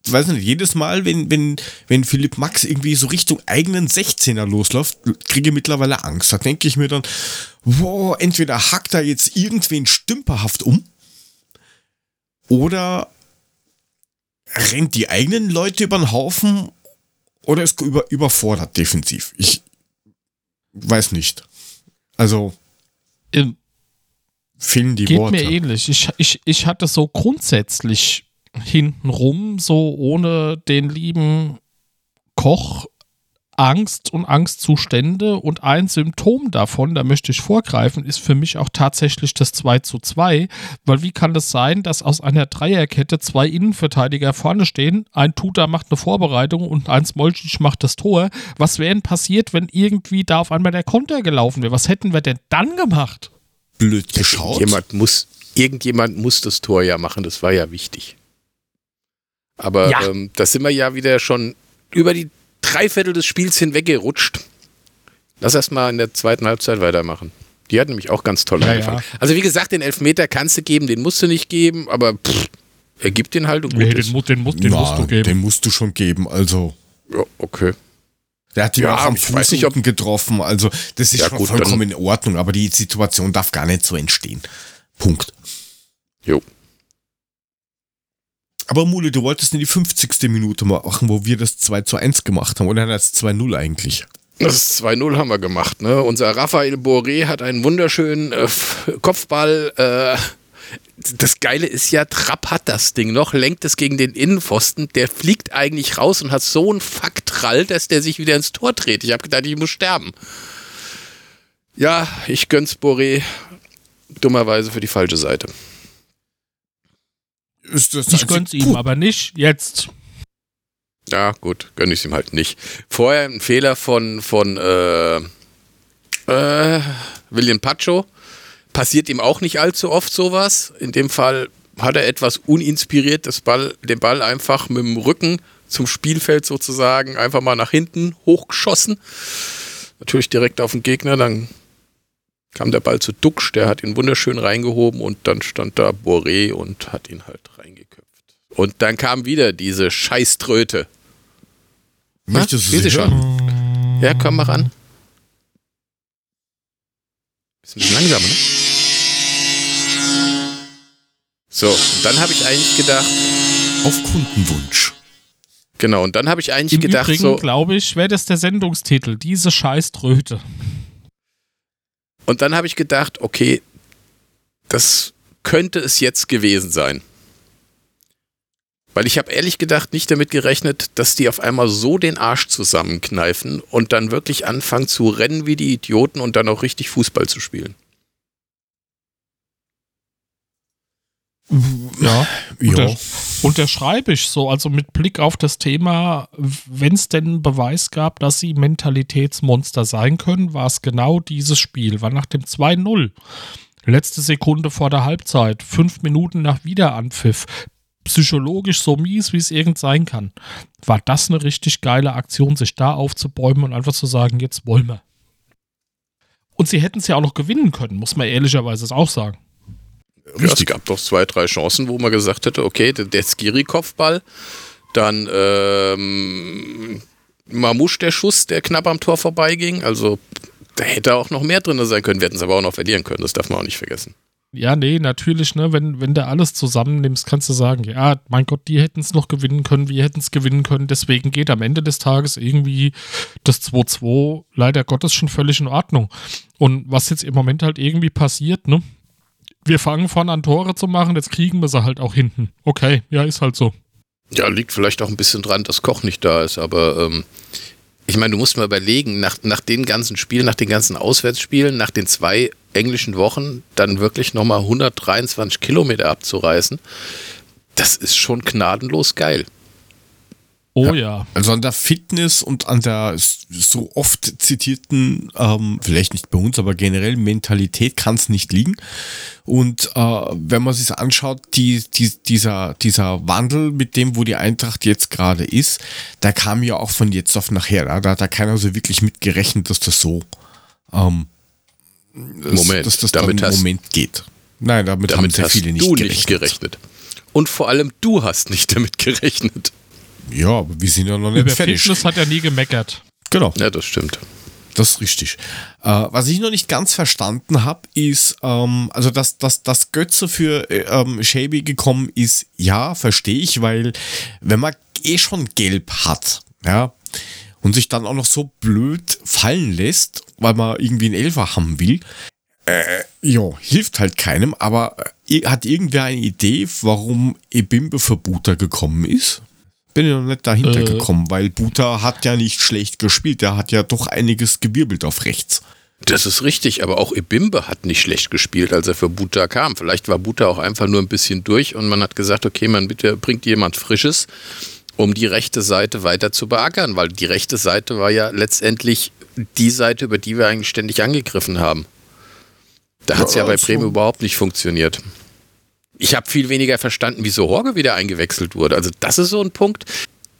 weiß nicht, jedes Mal, wenn, wenn, wenn Philipp Max irgendwie so Richtung eigenen 16er losläuft, kriege ich mittlerweile Angst. Da denke ich mir dann, wow, entweder hackt er jetzt irgendwen stümperhaft um oder rennt die eigenen Leute über den Haufen oder ist über, überfordert defensiv. Ich, weiß nicht. Also Ähm, fehlen die Geht Worte. mir ähnlich. Ich, ich, ich hatte so grundsätzlich hintenrum, so ohne den lieben Koch, Angst und Angstzustände. Und ein Symptom davon, da möchte ich vorgreifen, ist für mich auch tatsächlich das 2 zu 2. Weil wie kann das sein, dass aus einer Dreierkette zwei Innenverteidiger vorne stehen, ein Tuta macht eine Vorbereitung und ein Smolcic macht das Tor? Was wäre denn passiert, wenn irgendwie da auf einmal der Konter gelaufen wäre? Was hätten wir denn dann gemacht? Blöd geschaut. Jemand muss, irgendjemand muss das Tor ja machen, das war ja wichtig. Aber Ja. ähm, da sind wir ja wieder schon über die Dreiviertel des Spiels hinweggerutscht. Lass erst mal in der zweiten Halbzeit weitermachen. Die hat nämlich auch ganz toll Ja, angefangen. ja. Also wie gesagt, den Elfmeter kannst du geben, den musst du nicht geben, aber pff, er gibt den halt und gut Nee, ist. den, den, mu- den Na, musst du geben. Den musst du schon geben. Also, Ja, okay. der hat ihn Ja, auch am Fuß nicht, ob- getroffen. Also, das ist Ja, schon gut, vollkommen dann- in Ordnung. Aber die Situation darf gar nicht so entstehen. Punkt. Jo. Aber Mule, du wolltest in die 50. Minute machen, wo wir das 2 zu 1 gemacht haben. Oder das 2-0 eigentlich? Das 2-0 haben wir gemacht. Ne? Unser Raphael Boré hat einen wunderschönen äh, Kopfball. Äh, das Geile ist ja, Trapp hat das Ding noch, lenkt es gegen den Innenpfosten. Der fliegt eigentlich raus und hat so einen Facktrall, dass der sich wieder ins Tor dreht. Ich habe gedacht, ich muss sterben. Ja, ich gönn's Boré dummerweise für die falsche Seite. Ist das Ich gönn's ihm, Puh, aber nicht jetzt. Ja, gut, gönn ich ihm halt nicht. Vorher ein Fehler von, von äh, äh, William Pacho. Passiert ihm auch nicht allzu oft sowas. In dem Fall hat er etwas uninspiriert das Ball, den Ball einfach mit dem Rücken zum Spielfeld sozusagen einfach mal nach hinten hochgeschossen. Natürlich direkt auf den Gegner, dann kam der Ball zu Duxch, der hat ihn wunderschön reingehoben und dann stand da Boré und hat ihn halt reingeköpft. Und dann kam wieder diese Scheißtröte. Möchtest du sie hören? Ja, komm mal ran. Ist ein bisschen langsamer, ne? So, und dann habe ich eigentlich gedacht, Auf Kundenwunsch. genau, und dann habe ich eigentlich Im gedacht, Übrigen, so, glaube ich, wäre das der Sendungstitel. Diese Scheißtröte. Und dann habe ich gedacht, okay, das könnte es jetzt gewesen sein. Weil ich habe ehrlich gedacht nicht damit gerechnet, dass die auf einmal so den Arsch zusammenkneifen und dann wirklich anfangen zu rennen wie die Idioten und dann auch richtig Fußball zu spielen. Ja. Ja. Unter, unterschreibe ich so, also mit Blick auf das Thema, wenn es denn Beweis gab, dass sie Mentalitätsmonster sein können, war es genau dieses Spiel, war nach dem 2-0. Letzte Sekunde vor der Halbzeit, fünf Minuten nach Wiederanpfiff, psychologisch so mies, wie es irgend sein kann. War das eine richtig geile Aktion, sich da aufzubäumen und einfach zu sagen, jetzt wollen wir. Und sie hätten es ja auch noch gewinnen können, muss man ehrlicherweise auch sagen. Ja, es gab doch zwei, drei Chancen, wo man gesagt hätte, okay, der, der Skiri-Kopfball, dann ähm, Mamouche der Schuss, der knapp am Tor vorbeiging. Also da hätte auch noch mehr drin sein können. Wir hätten es aber auch noch verlieren können, das darf man auch nicht vergessen. Ja, nee, natürlich, ne, wenn, wenn du alles zusammennimmst, kannst du sagen, ja, mein Gott, die hätten es noch gewinnen können, wir hätten es gewinnen können, deswegen geht am Ende des Tages irgendwie das 2-2 leider Gottes schon völlig in Ordnung. Und was jetzt im Moment halt irgendwie passiert, ne, wir fangen von an Tore zu machen, jetzt kriegen wir sie halt auch hinten. Okay, ja, ist halt so. Ja, liegt vielleicht auch ein bisschen dran, dass Koch nicht da ist, aber ähm, ich meine, du musst mal überlegen, nach, nach den ganzen Spielen, nach den ganzen Auswärtsspielen, nach den zwei englischen Wochen, dann wirklich nochmal 123 Kilometer abzureißen, das ist schon gnadenlos geil. Oh ja. Also an der Fitness und an der so oft zitierten, ähm, vielleicht nicht bei uns, aber generell Mentalität kann es nicht liegen. Und äh, wenn man sich anschaut, die, die, dieser, dieser Wandel mit dem, wo die Eintracht jetzt gerade ist, der kam ja auch von jetzt auf nachher. Da, da hat da keiner so wirklich mitgerechnet, dass das so ähm, dass, Moment, dass das damit dann im Moment geht. Nein, damit, haben Damit sehr hast viele nicht du gerechnet. nicht gerechnet. Und vor allem du hast nicht [laughs] damit gerechnet. Ja, aber wir sind ja noch nicht Über fertig. Fitness hat er nie gemeckert. Genau. Ja, das stimmt. Das ist richtig. Äh, was ich noch nicht ganz verstanden habe, ist, ähm, also dass, dass, dass Götze für äh, ähm, Shelby gekommen ist, ja, verstehe ich, weil wenn man eh schon gelb hat, ja, und sich dann auch noch so blöd fallen lässt, weil man irgendwie einen Elfer haben will. Äh, ja, hilft halt keinem, aber äh, hat irgendwer eine Idee, warum Ebimbe für Buta gekommen ist? Bin ich noch nicht dahinter Äh. gekommen, weil Buta hat ja nicht schlecht gespielt. Der hat ja doch einiges gewirbelt auf rechts. Das ist richtig, aber auch Ebimbe hat nicht schlecht gespielt, als er für Buta kam. Vielleicht war Buta auch einfach nur ein bisschen durch und man hat gesagt, okay, man bitte bringt jemand Frisches, um die rechte Seite weiter zu beackern, weil die rechte Seite war ja letztendlich die Seite, über die wir eigentlich ständig angegriffen haben. Da hat es ja, Ja, bei so. Bremen überhaupt nicht funktioniert. Ich habe viel weniger verstanden, wieso Horge wieder eingewechselt wurde. Also das ist so ein Punkt.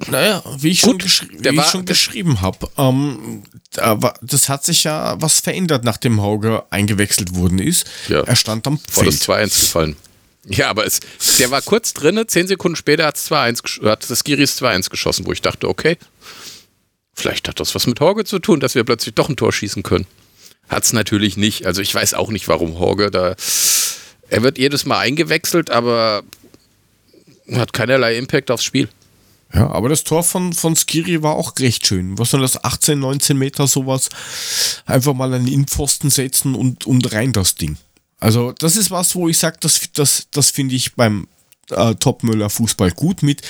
Naja, wie ich Gut, schon, wie war- ich schon der- geschrieben habe, ähm, da war- das hat sich ja was verändert, nachdem Hauge eingewechselt worden ist. Ja. Er stand am Vor das Feld. 2-1 gefallen. Ja, aber es, der war kurz drinne, zehn Sekunden später hat's 2-1 gesch- hat das Giris 2-1 geschossen, wo ich dachte, okay, vielleicht hat das was mit Horge zu tun, dass wir plötzlich doch ein Tor schießen können. Hat's natürlich nicht. Also ich weiß auch nicht, warum Horge da. Er wird jedes Mal eingewechselt, aber hat keinerlei Impact aufs Spiel. Ja, aber das Tor von, von Skiri war auch recht schön. Was soll das, 18, 19 Meter sowas? Einfach mal den Innenpfosten setzen und, und rein das Ding. Also das ist was, wo ich sage, das, das, das finde ich beim äh, Topmöller Fußball gut mit.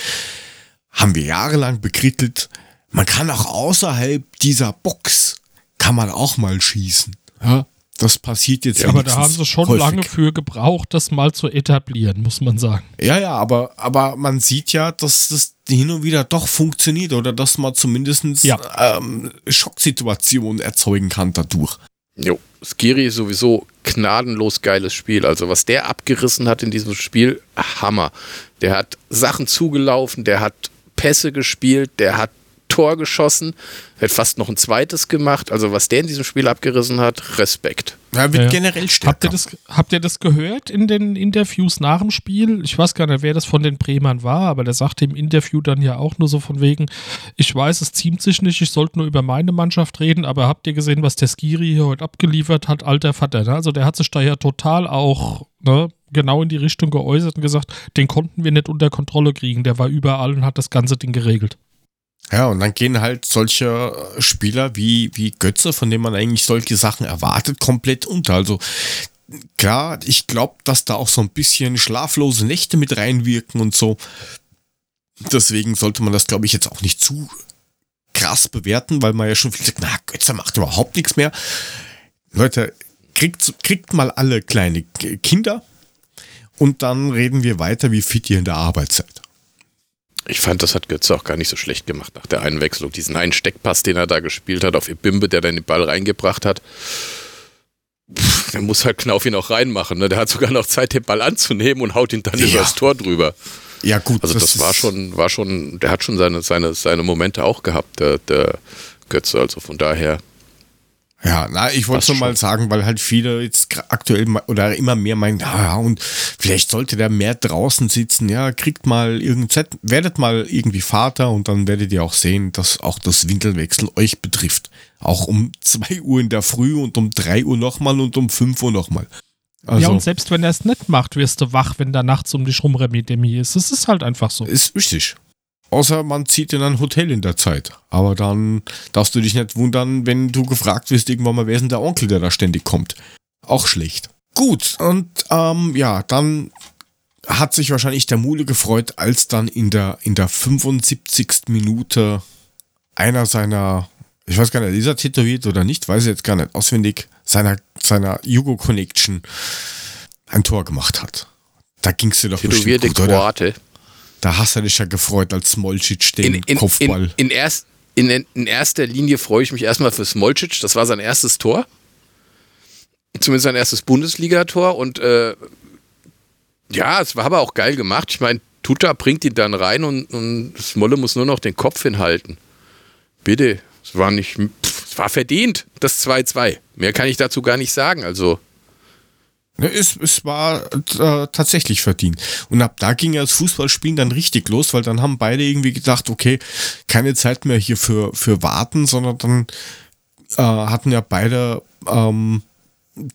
Haben wir jahrelang bekrittelt. Man kann auch außerhalb dieser Box, kann man auch mal schießen. Ja, das passiert jetzt Aber da haben sie schon häufig. lange für gebraucht, das mal zu etablieren, muss man sagen. Ja, ja, aber, aber man sieht ja, dass das hin und wieder doch funktioniert oder dass man zumindest Ja. ähm, Schocksituationen erzeugen kann dadurch. Jo, Skiri ist sowieso gnadenlos geiles Spiel. Also was der abgerissen hat in diesem Spiel, Hammer. Der hat Sachen zugelaufen, der hat Pässe gespielt, der hat Tor geschossen, hat fast noch ein zweites gemacht. Also was der in diesem Spiel abgerissen hat, Respekt. Er wird Ja. generell Habt stärker. ihr, das, habt ihr das gehört in den Interviews nach dem Spiel? Ich weiß gar nicht, wer das von den Bremern war, aber der sagte im Interview dann ja auch nur so von wegen, ich weiß, es ziemt sich nicht, ich sollte nur über meine Mannschaft reden, aber habt ihr gesehen, was der Skiri hier heute abgeliefert hat, alter Vater? Ne? Also der hat sich da ja total auch ne, genau in die Richtung geäußert und gesagt, den konnten wir nicht unter Kontrolle kriegen, der war überall und hat das ganze Ding geregelt. Ja, und dann gehen halt solche Spieler wie, wie Götze, von denen man eigentlich solche Sachen erwartet, komplett unter. Also klar, ich glaube, dass da auch so ein bisschen schlaflose Nächte mit reinwirken und so. Deswegen sollte man das, glaube ich, jetzt auch nicht zu krass bewerten, weil man ja schon viel sagt, na, Götze macht überhaupt nichts mehr. Leute, kriegt, kriegt mal alle kleine Kinder und dann reden wir weiter, wie fit ihr in der Arbeit seid. Ich fand, das hat Götze auch gar nicht so schlecht gemacht nach der Einwechslung. Diesen einen Steckpass, den er da gespielt hat auf Ibimbe, der dann den Ball reingebracht hat. Pff, der muss halt Knauf ihn auch reinmachen. Ne? Der hat sogar noch Zeit, den Ball anzunehmen und haut ihn dann Ja. übers Tor drüber. Ja, gut. Also das, war ist- schon, war schon, der hat schon seine, seine, seine Momente auch gehabt, der, der Götze. Also von daher, Ja, na, ich wollte nur mal schon. sagen, weil halt viele jetzt aktuell oder immer mehr meinen, ja, und vielleicht sollte der mehr draußen sitzen, ja, kriegt mal irgend, werdet mal irgendwie Vater und dann werdet ihr auch sehen, dass auch das Winkelwechsel euch betrifft. Auch um [laughs] 2 Uhr in der Früh und um 3 Uhr nochmal und um 5 Uhr nochmal. Also, ja, und selbst wenn er es nicht macht, wirst du wach, wenn da nachts um dich rum Remi-Demi ist. Das ist halt einfach so. ist wichtig. Außer man zieht in ein Hotel in der Zeit. Aber dann darfst du dich nicht wundern, wenn du gefragt wirst, irgendwann mal, wer ist denn der Onkel, der da ständig kommt. Auch schlecht. Gut, und ähm, ja, dann hat sich wahrscheinlich der Mule gefreut, als dann in der, in der 75. Minute einer seiner, ich weiß gar nicht, ist er tätowiert oder nicht, weiß ich jetzt gar nicht auswendig, seiner, seiner Jugo Connection ein Tor gemacht hat. Da ging es dir doch bestimmt tätowierte gut, oder? Da hast du dich ja gefreut, als Smolcic den In, in, Kopfball. in, in, erst, in, in erster Linie freue ich mich erstmal für Smolcic. Das war sein erstes Tor. Zumindest sein erstes Bundesligator. Und äh, ja, es war aber auch geil gemacht. Ich meine, Tuta bringt ihn dann rein und, und Smolle muss nur noch den Kopf hinhalten. Bitte, es war nicht, pff, es war verdient, das 2-2. Mehr kann ich dazu gar nicht sagen. Also, es, es war äh, tatsächlich verdient. Und ab da ging ja das Fußballspielen dann richtig los, weil dann haben beide irgendwie gedacht, okay, keine Zeit mehr hier für, für Warten, sondern dann äh, hatten ja beide ähm,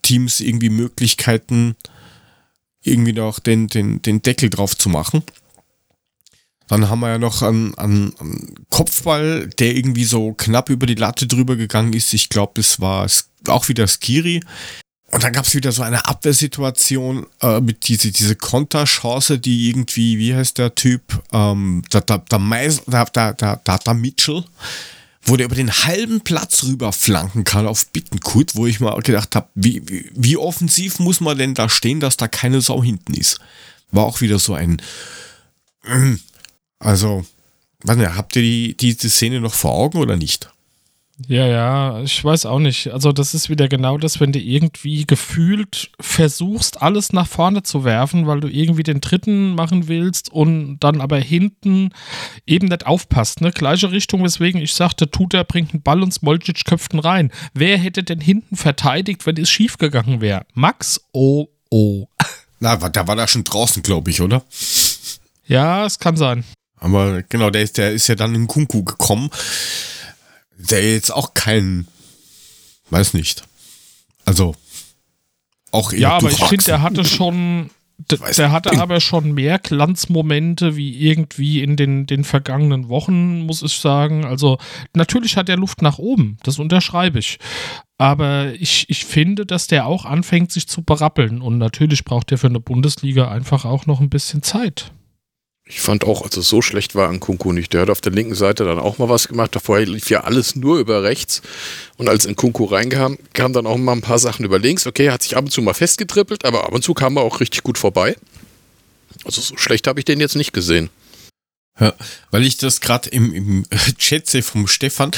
Teams irgendwie Möglichkeiten, irgendwie noch den, den, den Deckel drauf zu machen. Dann haben wir ja noch einen, einen, einen Kopfball, der irgendwie so knapp über die Latte drüber gegangen ist. Ich glaube, das war auch wieder Skiri. Und dann gab es wieder so eine Abwehrsituation äh, mit diese, diese Konterchance, die irgendwie, wie heißt der Typ, ähm, der, der, der, Mais, der, der, der, der, der Mitchell, wo der über den halben Platz rüber flanken kann auf Bittenkurt, wo ich mal gedacht habe, wie, wie, wie offensiv muss man denn da stehen, dass da keine Sau hinten ist. War auch wieder so ein, also, nicht, habt ihr die, diese Szene noch vor Augen oder nicht? Ja, ja, ich weiß auch nicht. Also das ist wieder genau das, wenn du irgendwie gefühlt versuchst, alles nach vorne zu werfen, weil du irgendwie den dritten machen willst und dann aber hinten eben nicht aufpasst. Ne? Gleiche Richtung, weswegen ich sagte, Tuta bringt einen Ball und Smolcic köpft ihn rein. Wer hätte denn hinten verteidigt, wenn es schief gegangen wäre? Max? Oh, oh. [laughs] Na, da war da schon draußen, glaube ich, oder? Ja, es kann sein. Aber genau, der ist, der ist ja dann in Kunku gekommen der jetzt auch kein, weiß nicht. Also auch Ja, aber ich finde, der hatte schon, der, der hatte aber schon mehr Glanzmomente wie irgendwie in den, den vergangenen Wochen, muss ich sagen. Also natürlich hat er Luft nach oben, das unterschreibe ich. Aber ich, ich finde, dass der auch anfängt, sich zu berappeln. Und natürlich braucht er für eine Bundesliga einfach auch noch ein bisschen Zeit. Ich fand auch, also so schlecht war Nkunku nicht. Der hat auf der linken Seite dann auch mal was gemacht. Davor lief ja alles nur über rechts. Und als Nkunku reinkam, kamen dann auch mal ein paar Sachen über links. Okay, er hat sich ab und zu mal festgetrippelt, aber ab und zu kam er auch richtig gut vorbei. Also so schlecht habe ich den jetzt nicht gesehen. Weil ich das gerade im, im [laughs] Chat sehe vom Stefan.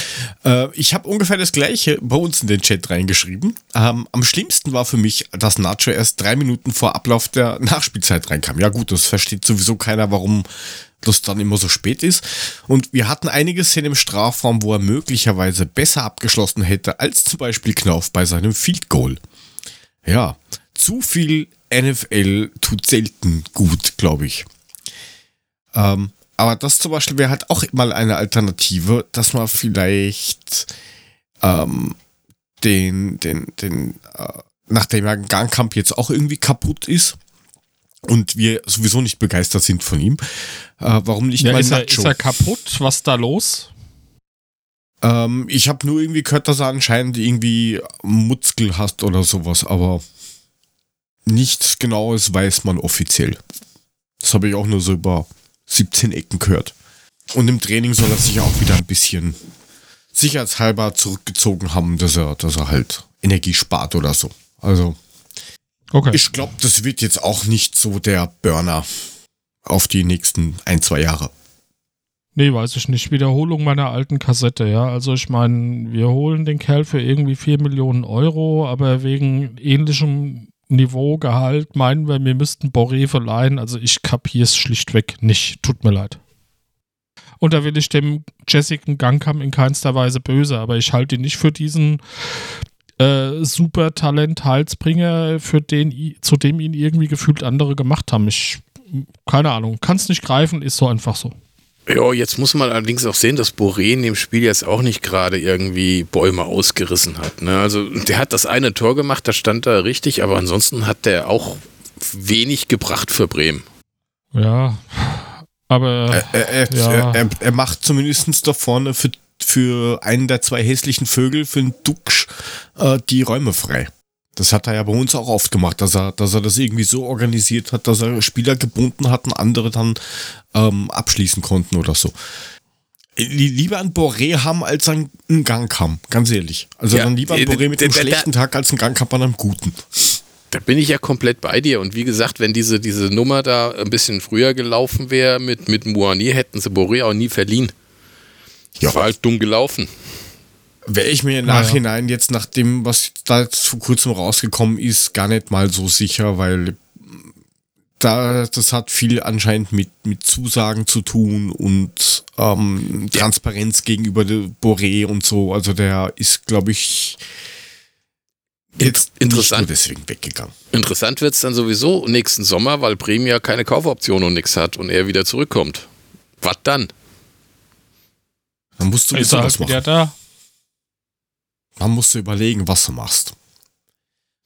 Äh, ich habe ungefähr das gleiche bei uns in den Chat reingeschrieben. Ähm, am schlimmsten war für mich, dass Nacho erst drei Minuten vor Ablauf der Nachspielzeit reinkam. Ja gut, das versteht sowieso keiner, warum das dann immer so spät ist. Und wir hatten einige Szenen im Strafraum, wo er möglicherweise besser abgeschlossen hätte, als zum Beispiel Knauf bei seinem Field Goal. Ja, zu viel NFL tut selten gut, glaube ich. Ähm, aber das zum Beispiel wäre halt auch mal eine Alternative, dass man vielleicht ähm, den, den, den, äh, nachdem ja Gangkamp jetzt auch irgendwie kaputt ist und wir sowieso nicht begeistert sind von ihm, äh, warum nicht ja, mal ist er, ist er kaputt? Was ist da los? Ähm, ich habe nur irgendwie gehört, dass er anscheinend irgendwie Muskel hast oder sowas, aber nichts Genaues weiß man offiziell. Das habe ich auch nur so über 17 Ecken gehört. Und im Training soll er sich auch wieder ein bisschen sicherheitshalber zurückgezogen haben, dass er, dass er halt Energie spart oder so. Also, okay. ich glaube, das wird jetzt auch nicht so der Burner auf die nächsten ein, zwei Jahre. Nee, weiß ich nicht. Wiederholung meiner alten Kassette, ja. Also ich meine, wir holen den Kerl für irgendwie 4 Millionen Euro, aber wegen ähnlichem Niveau, Gehalt meinen wir, wir müssten Boré verleihen. Also ich kapiere es schlichtweg nicht. Tut mir leid. Und da will ich dem Jessica Gangkam in keinster Weise böse, aber ich halte ihn nicht für diesen äh, super Talent-Halsbringer, für den, zu dem ihn irgendwie gefühlt andere gemacht haben. Ich, keine Ahnung, kann es nicht greifen, ist so einfach so. Ja, jetzt muss man allerdings auch sehen, dass Boré in dem Spiel jetzt auch nicht gerade irgendwie Bäume ausgerissen hat. Ne? Also der hat das eine Tor gemacht, da stand er richtig, aber ansonsten hat der auch wenig gebracht für Bremen. Ja, aber er, er, ja. er, er macht zumindest da vorne für, für einen der zwei hässlichen Vögel, für den Duxch, äh, die Räume frei. Das hat er ja bei uns auch oft gemacht, dass er, dass er das irgendwie so organisiert hat, dass er Spieler gebunden hat und andere dann ähm, abschließen konnten oder so. Lieber ein Boré haben als ein Gangkamm, ganz ehrlich. Also ja, dann lieber ein Boré mit dem schlechten Tag als ein Gangkamm an einem guten. Da bin ich ja komplett bei dir. Und wie gesagt, wenn diese, diese Nummer da ein bisschen früher gelaufen wäre mit, mit Moani, hätten sie Boré auch nie verliehen. Ja. War halt dumm gelaufen wäre ich mir im Nachhinein ja. jetzt nach dem, was da vor kurzem rausgekommen ist, gar nicht mal so sicher, weil da, das hat viel anscheinend mit, mit Zusagen zu tun und ähm, Transparenz gegenüber der Boré und so. Also der ist, glaube ich, jetzt interessant deswegen weggegangen. Interessant wird es dann sowieso nächsten Sommer, weil Bremen ja keine Kaufoption und nichts hat und er wieder zurückkommt. Was dann? Dann musst du halt wieder da. Man musst du überlegen, was du machst.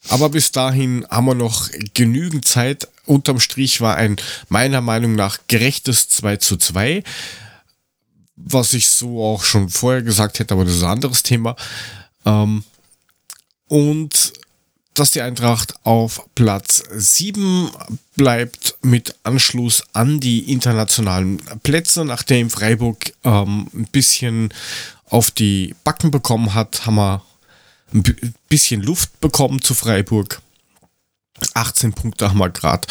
Aber bis dahin haben wir noch genügend Zeit. Unterm Strich war ein meiner Meinung nach gerechtes 2 zu 2. Was ich so auch schon vorher gesagt hätte, aber das ist ein anderes Thema. Ähm, und dass die Eintracht auf Platz 7 bleibt mit Anschluss an die internationalen Plätze. Nachdem Freiburg ähm, ein bisschen auf die Backen bekommen hat, haben wir ein bisschen Luft bekommen zu Freiburg. 18 Punkte haben wir gerade.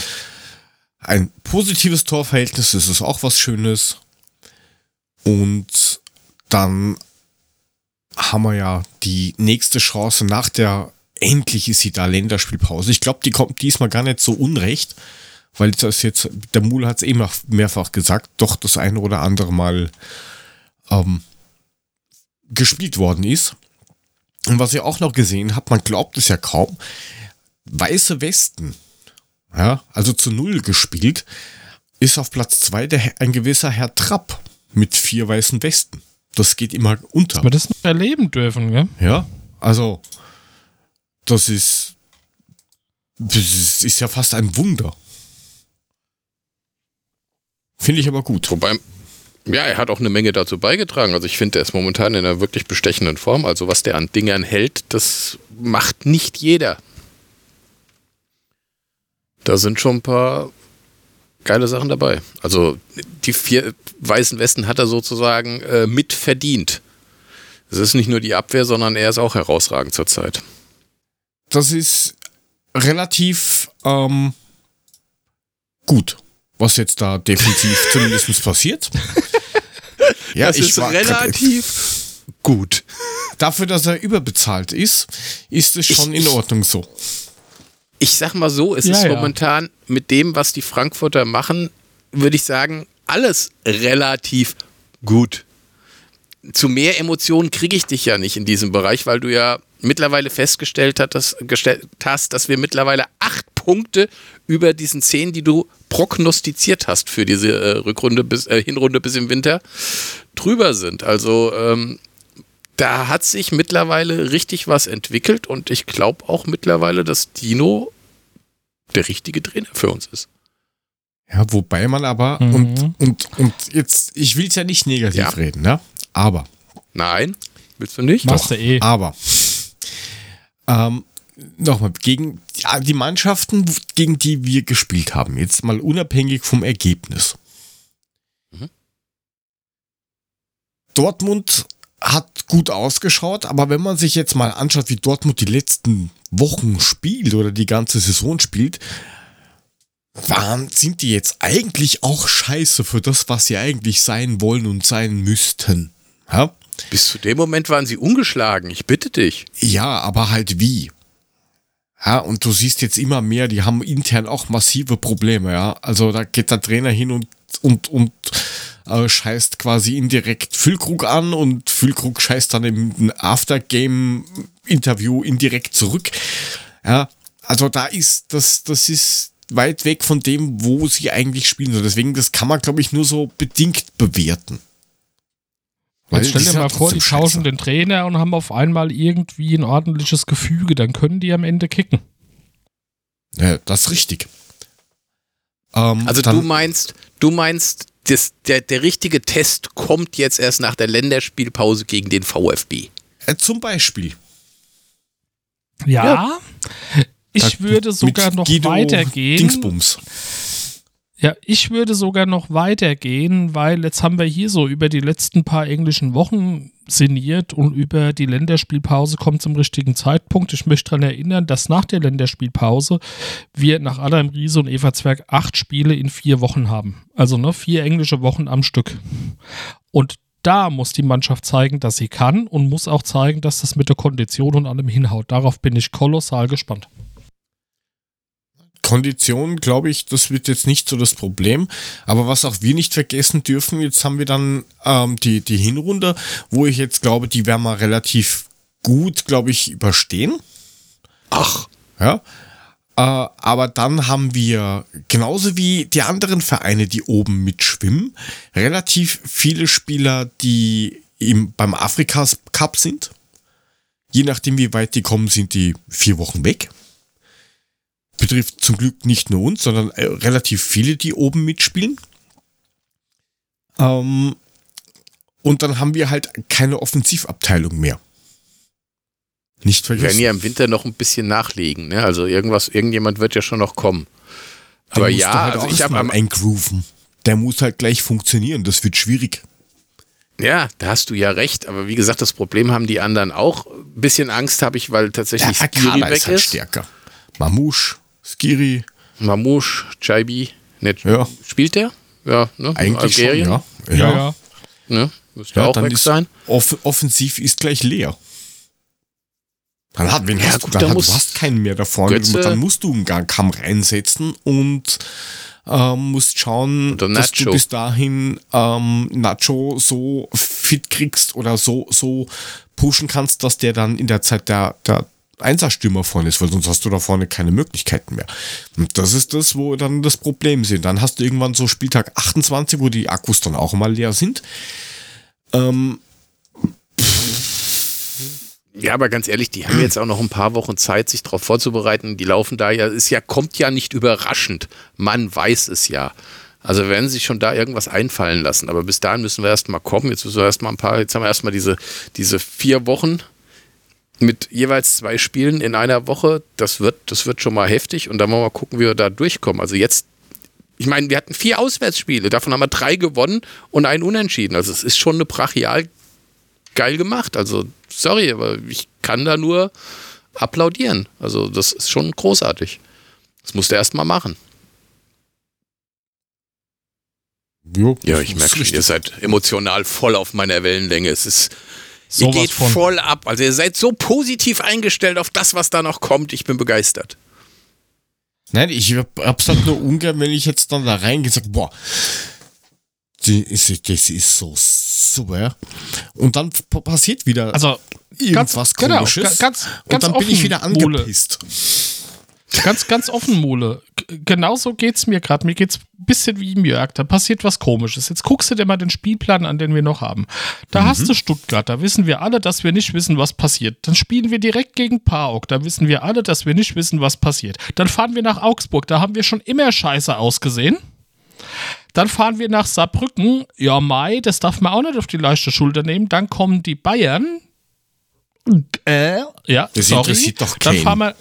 Ein positives Torverhältnis, das ist auch was Schönes. Und dann haben wir ja die nächste Chance nach der, endlich ist sie da, Länderspielpause. Ich glaube, die kommt diesmal gar nicht so unrecht, weil das jetzt, der Mul hat es eben mehrfach gesagt, doch das eine oder andere Mal ähm, gespielt worden ist. Und was ich auch noch gesehen habe, man glaubt es ja kaum, Weiße Westen, ja, also zu Null gespielt, ist auf Platz zwei der, ein gewisser Herr Trapp mit vier weißen Westen. Das geht immer unter. wir das noch erleben dürfen, gell? Ja, also das ist, das ist, ist ja fast ein Wunder. Finde ich aber gut. Wobei, ja, er hat auch eine Menge dazu beigetragen. Also ich finde, er ist momentan in einer wirklich bestechenden Form. Also was der an Dingern hält, das macht nicht jeder. Da sind schon ein paar geile Sachen dabei. Also die vier weißen Westen hat er sozusagen äh, mit. Es ist nicht nur die Abwehr, sondern er ist auch herausragend zurzeit. Das ist relativ ähm, gut, was jetzt da defensiv [laughs] zumindest passiert. [laughs] Ja, das ist war, relativ gut. Dafür, dass er überbezahlt ist, ist es schon ich, in Ordnung so ich sag mal so, es ja, ist ja. momentan mit dem, was die Frankfurter machen, würde ich sagen, alles relativ gut. Zu mehr Emotionen kriege ich dich ja nicht in diesem Bereich, weil du ja mittlerweile festgestellt hast, hast, dass wir mittlerweile acht Punkte über diesen zehn, die du prognostiziert hast für diese äh, Rückrunde bis, äh, Hinrunde bis im Winter, drüber sind. Also ähm, da hat sich mittlerweile richtig was entwickelt und ich glaube auch mittlerweile, dass Dino der richtige Trainer für uns ist. Ja, wobei man aber, mhm. und, und, und jetzt, ich will es ja nicht negativ ja. reden, ne? Aber. Nein, willst du nicht? Machst du eh. Aber. Ähm, nochmal, gegen die Mannschaften, gegen die wir gespielt haben, jetzt mal unabhängig vom Ergebnis. Mhm. Dortmund hat gut ausgeschaut, aber wenn man sich jetzt mal anschaut, wie Dortmund die letzten Wochen spielt oder die ganze Saison spielt, waren, sind die jetzt eigentlich auch scheiße für das, was sie eigentlich sein wollen und sein müssten. Ja? Bis zu dem Moment waren sie ungeschlagen, ich bitte dich. Ja, aber halt wie? Ja, und du siehst jetzt immer mehr, die haben intern auch massive Probleme, ja. Also da geht der Trainer hin und, und, und äh, scheißt quasi indirekt Füllkrug an und Füllkrug scheißt dann im Aftergame-Interview indirekt zurück. Ja, also da ist, das, das ist weit weg von dem, wo sie eigentlich spielen. Deswegen, das kann man, glaube ich, nur so bedingt bewerten. Jetzt stell dir mal vor, die tauschen den Trainer und haben auf einmal irgendwie ein ordentliches Gefüge, dann können die am Ende kicken. Ja, das ist richtig. Ähm, also du meinst, du meinst, das, der, der richtige Test kommt jetzt erst nach der Länderspielpause gegen den VfB. Äh, zum Beispiel. Ja, ja. ich da, würde sogar noch Guido weitergehen. Dingsbums. Ja, ich würde sogar noch weitergehen, weil jetzt haben wir hier so über die letzten paar englischen Wochen sinniert und über die Länderspielpause kommt zum richtigen Zeitpunkt. Ich möchte daran erinnern, dass nach der Länderspielpause wir nach Adam Riese und Eva Zwerg acht Spiele in vier Wochen haben. Also ne, vier englische Wochen am Stück. Und da muss die Mannschaft zeigen, dass sie kann und muss auch zeigen, dass das mit der Kondition und allem hinhaut. Darauf bin ich kolossal gespannt. Kondition, glaube ich, das wird jetzt nicht so das Problem. Aber was auch wir nicht vergessen dürfen, jetzt haben wir dann ähm, die, die Hinrunde, wo ich jetzt glaube, die werden wir relativ gut, glaube ich, überstehen. Ach. Ja. Äh, aber dann haben wir, genauso wie die anderen Vereine, die oben mitschwimmen, relativ viele Spieler, die im, beim Afrikas Cup sind. Je nachdem, wie weit die kommen, sind die vier Wochen weg. Betrifft zum Glück nicht nur uns, sondern äh, relativ viele, die oben mitspielen. Ähm, und dann haben wir halt keine Offensivabteilung mehr. Nicht Wir werden vergessen. ja im Winter noch ein bisschen nachlegen. Ne? Also irgendwas, irgendjemand wird ja schon noch kommen. Aber ja, halt also ich habe am eingrooven. Der muss halt gleich funktionieren. Das wird schwierig. Ja, da hast du ja recht. Aber wie gesagt, das Problem haben die anderen auch. Ein bisschen Angst habe ich, weil tatsächlich Der Skiri weg ist halt stärker. Mamouche, Skiri, Mamouche, Chaibi. Ne, Ja. Spielt der? Ja, ne? eigentlich schon, ja. Ja, ja. Ne? Müsste Ja, auch dann weg ist sein. off offensiv ist gleich leer. Dann, hat, wen Ja, hast gut, dann muss du hast keinen mehr da vorne. Götze- dann musst du einen Gang- Kamm reinsetzen und ähm, musst schauen, dass du bis dahin ähm, Nacho so fit kriegst oder so, so pushen kannst, dass der dann in der Zeit der, der Einserstürmer vorne ist, weil sonst hast du da vorne keine Möglichkeiten mehr. Und das ist das, wo dann das Problem sind. Dann hast du irgendwann so Spieltag 28, wo die Akkus dann auch mal leer sind. Ähm, Ja, aber ganz ehrlich, die haben jetzt auch noch ein paar Wochen Zeit, sich darauf vorzubereiten. Die laufen da ja, ist ja, kommt ja nicht überraschend. Man weiß es ja. Also werden sie sich schon da irgendwas einfallen lassen. Aber bis dahin müssen wir erstmal kommen. Jetzt müssen wir erstmal ein paar, jetzt haben wir erstmal diese, diese vier Wochen mit jeweils zwei Spielen in einer Woche. Das wird, das wird schon mal heftig. Und dann wollen wir mal gucken, wie wir da durchkommen. Also jetzt, ich meine, wir hatten vier Auswärtsspiele. Davon haben wir drei gewonnen und einen unentschieden. Also es ist schon eine brachial geil gemacht. Also, sorry, aber ich kann da nur applaudieren. Also, das ist schon großartig. Das musst du erst mal machen. jo, Ja, ich merke schon, ihr seid emotional voll auf meiner Wellenlänge. Es ist, ihr Sowas geht von. voll ab. Also, ihr seid so positiv eingestellt auf das, was da noch kommt. Ich bin begeistert. Nein, ich hab- hab's halt nur ungern, wenn ich jetzt dann da reingehe und sag, boah, die ist, das ist so super. Und dann passiert wieder Also, irgendwas genau, komisches. ga- ganz- und ganz dann bin ich offen, wieder Mole. Ganz, ganz offen, Mole. Genauso geht's mir gerade. Mir geht's ein bisschen wie im Jörg. Da passiert was Komisches. Jetzt guckst du dir mal den Spielplan an, den wir noch haben. Da hast du Stuttgart. Da wissen wir alle, dass wir nicht wissen, was passiert. Dann spielen wir direkt gegen PAOK. Da wissen wir alle, dass wir nicht wissen, was passiert. Dann fahren wir nach Augsburg. Da haben wir schon immer scheiße ausgesehen. Dann fahren wir nach Saarbrücken. Ja, Mai, das darf man auch nicht auf die leichte Schulter nehmen. Dann kommen die Bayern. Äh, ja, Das sorry. interessiert doch Dann keinen. fahren wir.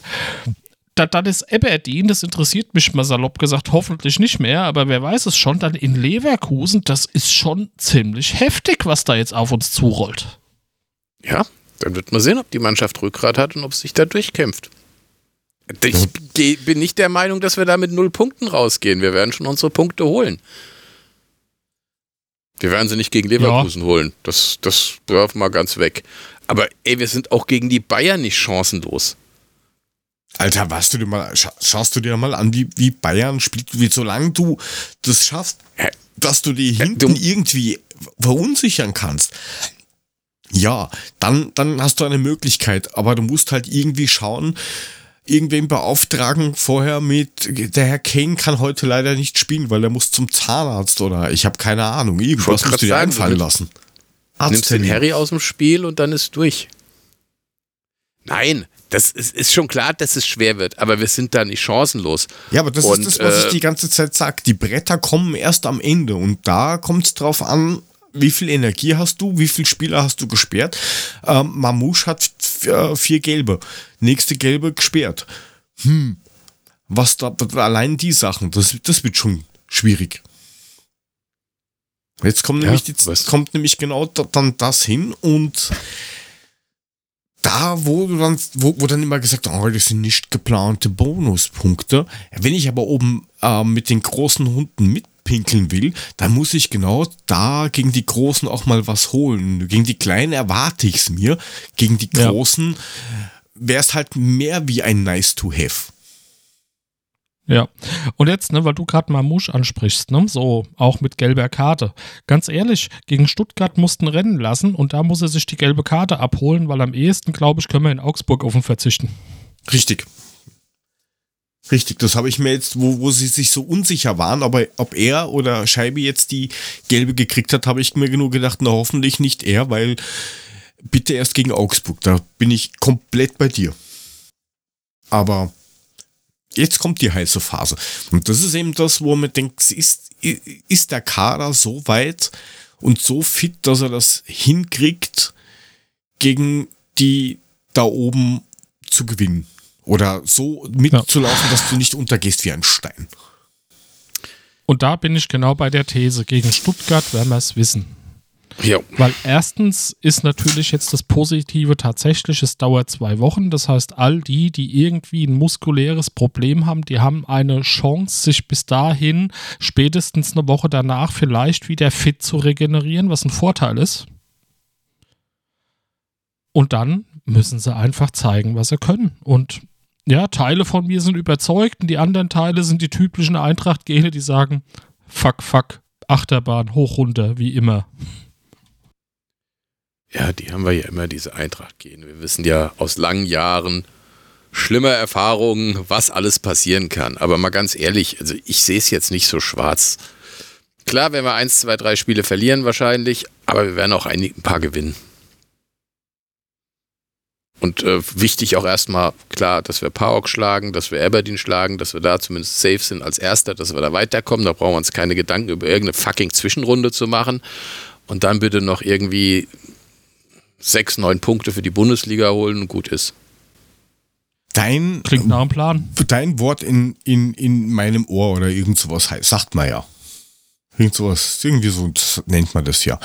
Da, dann ist Aberdeen, das interessiert mich mal salopp gesagt, hoffentlich nicht mehr, aber wer weiß es schon, dann in Leverkusen, das ist schon ziemlich heftig, was da jetzt auf uns zurollt. Ja, dann wird man sehen, ob die Mannschaft Rückgrat hat und ob es sich da durchkämpft. Ich geh- bin nicht der Meinung, dass wir da mit null Punkten rausgehen. Wir werden schon unsere Punkte holen. Wir werden sie nicht gegen Leverkusen holen. Das, das werfen wir ganz weg. Aber ey, wir sind auch gegen die Bayern nicht chancenlos. Alter, weißt du dir mal, scha schaust du dir mal an, wie, wie Bayern spielt, wie solange du das schaffst, dass du die hinten du- irgendwie verunsichern kannst. Ja, dann, dann hast du eine Möglichkeit, aber du musst halt irgendwie schauen, irgendwen beauftragen vorher mit, der Herr Kane kann heute leider nicht spielen, weil er muss zum Zahnarzt oder ich habe keine Ahnung, irgendwas musst du dir einfallen du lassen. Nimmst den. Harry aus dem Spiel und dann ist durch. Nein, das ist, ist schon klar, dass es schwer wird, aber wir sind da nicht chancenlos. Ja, aber das Und, ist das, was äh, ich die ganze Zeit sage. Die Bretter kommen erst am Ende und da kommt es drauf an, wie viel Energie hast du, wie viele Spieler hast du gesperrt. Ähm, Mamouche hat äh, vier gelbe, nächste gelbe gesperrt. Hm, was da, allein die Sachen, das, das wird schon schwierig. Jetzt kommt, Ja, nämlich, die, kommt nämlich genau da, dann das hin und da, wo du dann, wo, wo dann immer gesagt, oh, das sind nicht geplante Bonuspunkte. Wenn ich aber oben äh, mit den großen Hunden mitpinkeln will, dann muss ich genau da gegen die Großen auch mal was holen. Gegen die Kleinen erwarte ich es mir. Gegen die Ja. Großen wäre es halt mehr wie ein Nice to have. Ja. Und jetzt, ne, weil du gerade Mamouche ansprichst, ne, so auch mit gelber Karte. Ganz ehrlich, gegen Stuttgart mussten rennen lassen und da muss er sich die gelbe Karte abholen, weil am ehesten, glaube ich, können wir in Augsburg auf ihn verzichten. Richtig. Richtig, das habe ich mir jetzt, wo, wo sie sich so unsicher waren, aber ob er oder Scheibe jetzt die gelbe gekriegt hat, habe ich mir nur gedacht, na hoffentlich nicht er, weil bitte erst gegen Augsburg, da bin ich komplett bei dir. Aber jetzt kommt die heiße Phase. Und das ist eben das, wo man denkt, ist, ist der Kader so weit und so fit, dass er das hinkriegt, gegen die da oben zu gewinnen. Oder so mitzulaufen, ja. dass du nicht untergehst wie ein Stein. Und da bin ich genau bei der These. Gegen Stuttgart werden wir es wissen. Ja. Weil erstens ist natürlich jetzt das Positive tatsächlich, es dauert zwei Wochen. Das heißt, all die, die irgendwie ein muskuläres Problem haben, die haben eine Chance, sich bis dahin, spätestens eine Woche danach, vielleicht wieder fit zu regenerieren, was ein Vorteil ist. Und dann müssen sie einfach zeigen, was sie können. Und ja, Teile von mir sind überzeugt und die anderen Teile sind die typischen Eintracht-Gene, die sagen, fuck, fuck, Achterbahn, hoch, runter, wie immer. Ja, die haben wir ja immer, diese Eintracht gehen. Wir wissen ja aus langen Jahren, schlimme Erfahrungen, was alles passieren kann. Aber mal ganz ehrlich, also ich sehe es jetzt nicht so schwarz. Klar, wenn wir eins, zwei, drei Spiele verlieren wahrscheinlich, aber wir werden auch ein, ein paar gewinnen. Und äh, wichtig auch erstmal, klar, dass wir Paok schlagen, dass wir Aberdeen schlagen, dass wir da zumindest safe sind als Erster, dass wir da weiterkommen. Da brauchen wir uns keine Gedanken über irgendeine fucking Zwischenrunde zu machen. Und dann bitte noch irgendwie sechs, neun Punkte für die Bundesliga holen und gut ist. Dein, Klingt nach einem Plan. Dein Wort in, in, in meinem Ohr oder irgend sowas heißt, sagt man ja. Irgend sowas, irgendwie so nennt man das ja.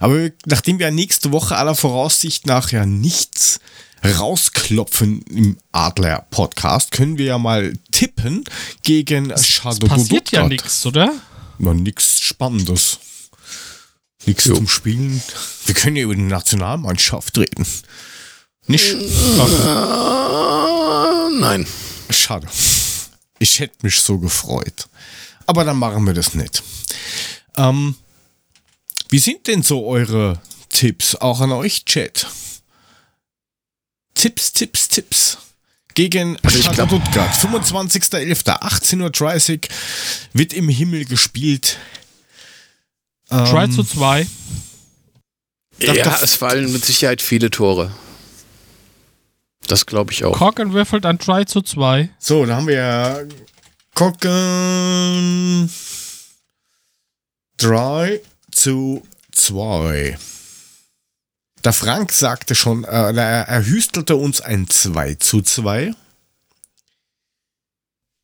Aber nachdem wir nächste Woche aller Voraussicht nach ja nichts rausklopfen im Adler-Podcast, können wir ja mal tippen gegen Shadow passiert ja nichts, oder? Na, nichts Spannendes. Nichts zum Spielen. Wir können ja über die Nationalmannschaft reden. Nicht? Nein. Schade. Ich hätte mich so gefreut. Aber dann machen wir das nicht. Ähm, wie sind denn so eure Tipps? Auch an euch, Chat. Tipps, Tipps, Tipps. Gegen also Stuttgart. 25.11. 18.30 Uhr wird im Himmel gespielt. 3 ähm, zu 2. Ja, es fallen mit Sicherheit viele Tore. Das glaube ich auch. Cocken würfelt an 3 zu 2. So, da haben wir ja Cocken 3 zu 2. Der Frank sagte schon, äh, er, er hüstelte uns ein 2 zu 2.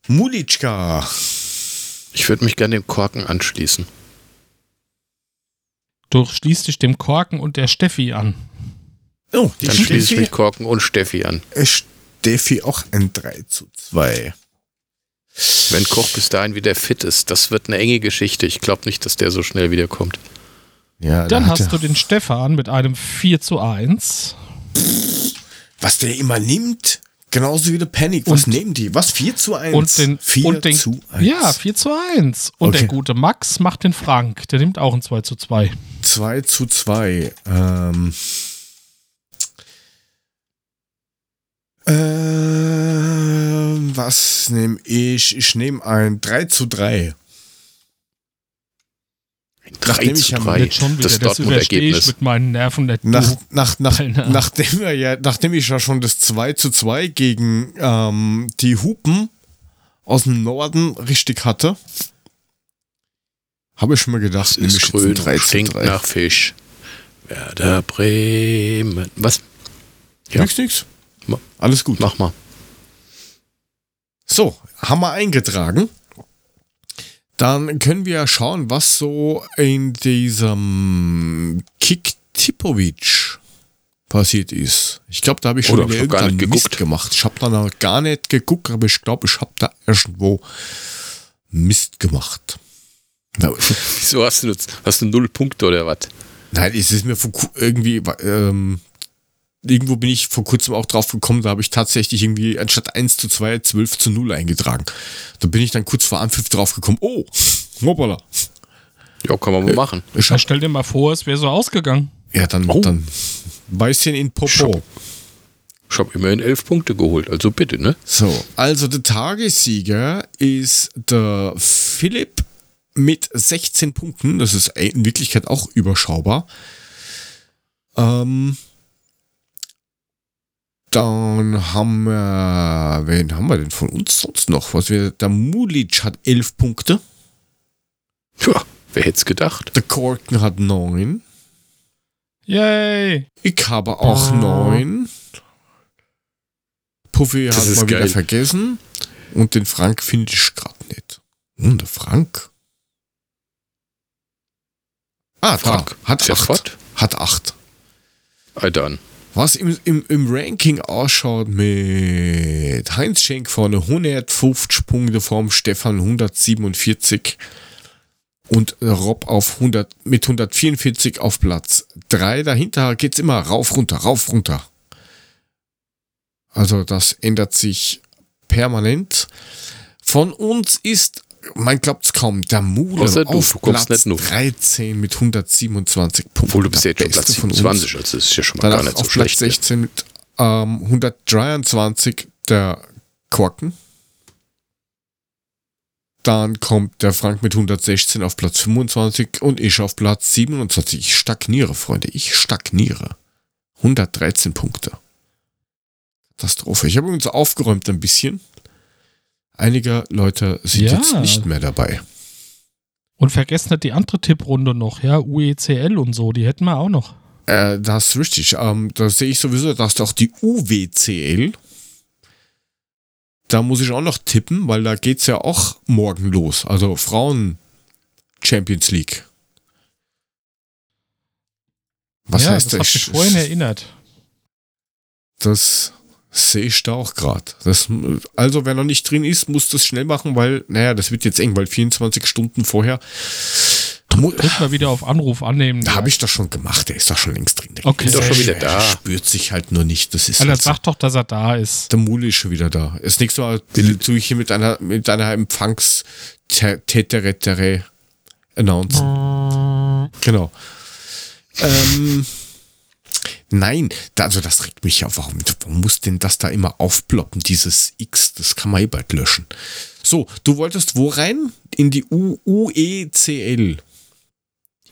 Mulitschka. Ich würde mich gerne dem Korken anschließen. Du schließt dich dem Korken und der Steffi an. Oh, die Dann schließe ich mich Korken und Steffi an. Steffi auch ein 3 zu 2. Wenn Koch bis dahin wieder fit ist, das wird eine enge Geschichte. Ich glaube nicht, dass der so schnell wiederkommt. Ja, Dann hast du den Stefan mit einem 4 zu 1. Was der immer nimmt, genauso wie der Panic. Was und, nehmen die? Was? 4 zu 1? Und den, 4 und den, zu 1. Ja, 4 zu 1. Und okay. der gute Max macht den Frank. Der nimmt auch ein 2 zu 2. 2 zu 2. Ähm. Äh, was nehme ich? Ich nehme ein 3 zu 3. Nachdem ich ja jetzt schon wieder das, das Dortmund-Ergebnis mit meinen Nerven nicht nach, nach, nach, nachdem, wir ja, nachdem ich ja schon das 2 zu 2 gegen ähm, die Hupen aus dem Norden richtig hatte, habe ich mir gedacht, nehme ich grün, 3 zu 3. nach Fisch. Werder Bremen. Was? Ja. Nix, nix. Alles gut. Mach mal. So, haben wir eingetragen. Dann können wir schauen, was so in diesem Kick Tipovic passiert ist. Ich glaube, da habe ich schon Oder wieder gar nicht geguckt. gemacht. Ich habe da noch gar nicht geguckt, aber ich glaube, ich habe da irgendwo Mist gemacht. [laughs] Wieso hast du, hast du null Punkte oder was? Nein, es ist mir irgendwie ähm, irgendwo bin ich vor kurzem auch drauf gekommen, da habe ich tatsächlich irgendwie anstatt 1 zu 2 12 zu 0 eingetragen. Da bin ich dann kurz vor Anpfiff drauf gekommen, oh, hoppala. Ja, kann man mal äh, machen. Ich hab, stell dir mal vor, es wäre so ausgegangen. Ja, dann, oh. dann Beißchen in Popo. Ich habe immerhin elf Punkte geholt, also bitte, ne? So, also der Tagessieger ist der Philipp mit 16 Punkten. Das ist in Wirklichkeit auch überschaubar. Ähm, Dann haben wir, wen haben wir denn von uns sonst noch? Was wir, der Mulic hat elf Punkte, Tja, wer hätte es gedacht? der Korken hat neun, Yay! ich habe auch Ah. neun. Puffy Das hat mal wieder geil. vergessen und den Frank finde ich gerade nicht. Hm, der Frank? Ah, Frank, da, hat ist ja acht. fort. Hat acht. Alter an. Was im, im, im Ranking ausschaut mit Heinz Schenk vorne 150 Punkte vorm Stefan 147 und Rob auf 100, mit 144 auf Platz 3. Dahinter geht's immer rauf, runter, rauf, runter. Also das ändert sich permanent. Von uns ist, man glaubt's kaum, der Mule Außer du, auf du Platz nicht nur. 13 mit 127 Punkten. Obwohl du bist Der jetzt schon Platz von uns. 27, also das ist ja schon mal Danach gar nicht so auf Platz schlecht. ne? 16 mit ähm, 123 der Korken. Dann kommt der Frank mit 116 auf Platz 25 und ich auf Platz 27. Ich stagniere, Freunde. Ich stagniere. 113 Punkte. Katastrophe. Ich habe übrigens aufgeräumt ein bisschen. Einige Leute sind Ja. jetzt nicht mehr dabei. Und vergesst nicht die andere Tipprunde noch, ja, UECL und so, die hätten wir auch noch. Äh, das ist richtig. Ähm, da sehe ich sowieso, dass doch die UWCL. Da muss ich auch noch tippen, weil da geht's ja auch morgen los. Also Frauen Champions League. Was ja, heißt das? das? Hat mich vorhin erinnert. Das sehe ich da auch gerade. Also wer noch nicht drin ist, muss das schnell machen, weil, naja, das wird jetzt eng, weil 24 Stunden vorher. Drück mal wieder auf Anruf annehmen. Da habe ich das schon gemacht, der ist da schon längst drin. Der Okay. ist doch schon wieder Er da. spürt sich halt nur nicht. Das ist Alter, halt so. sag doch, dass er da ist. Der Mule ist schon wieder da. Das nächste Mal tue ich hier mit einer, mit einer Empfangstäterettere announcen. Genau. Ähm, nein, da, also das regt mich ja. Warum, warum muss denn das da immer aufploppen, dieses X? Das kann man eh bald löschen. So, du wolltest wo rein? In die U UECL.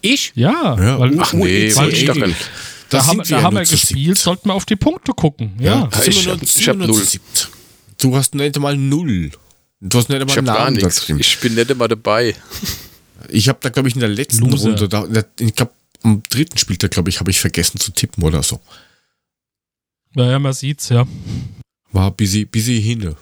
Ich? Ja, Ja, weil, Ach nee, UECL. wollte ich doch gar nicht. Da, da haben, wir da ja haben wir gespielt, sollten wir auf die Punkte gucken. Ja. Ja, ich hab- nur- ich hab null. Du hast nicht einmal null. Du hast nicht einmal Ich gar Namen da nichts. Ich bin nicht immer dabei. Ich habe da, glaube ich, in der letzten Loser. Runde, da, da- ich glaube, am dritten Spieltag, glaube ich, habe ich vergessen zu tippen oder so. ja, ja, man sieht's, ja. War busy, busy hinne.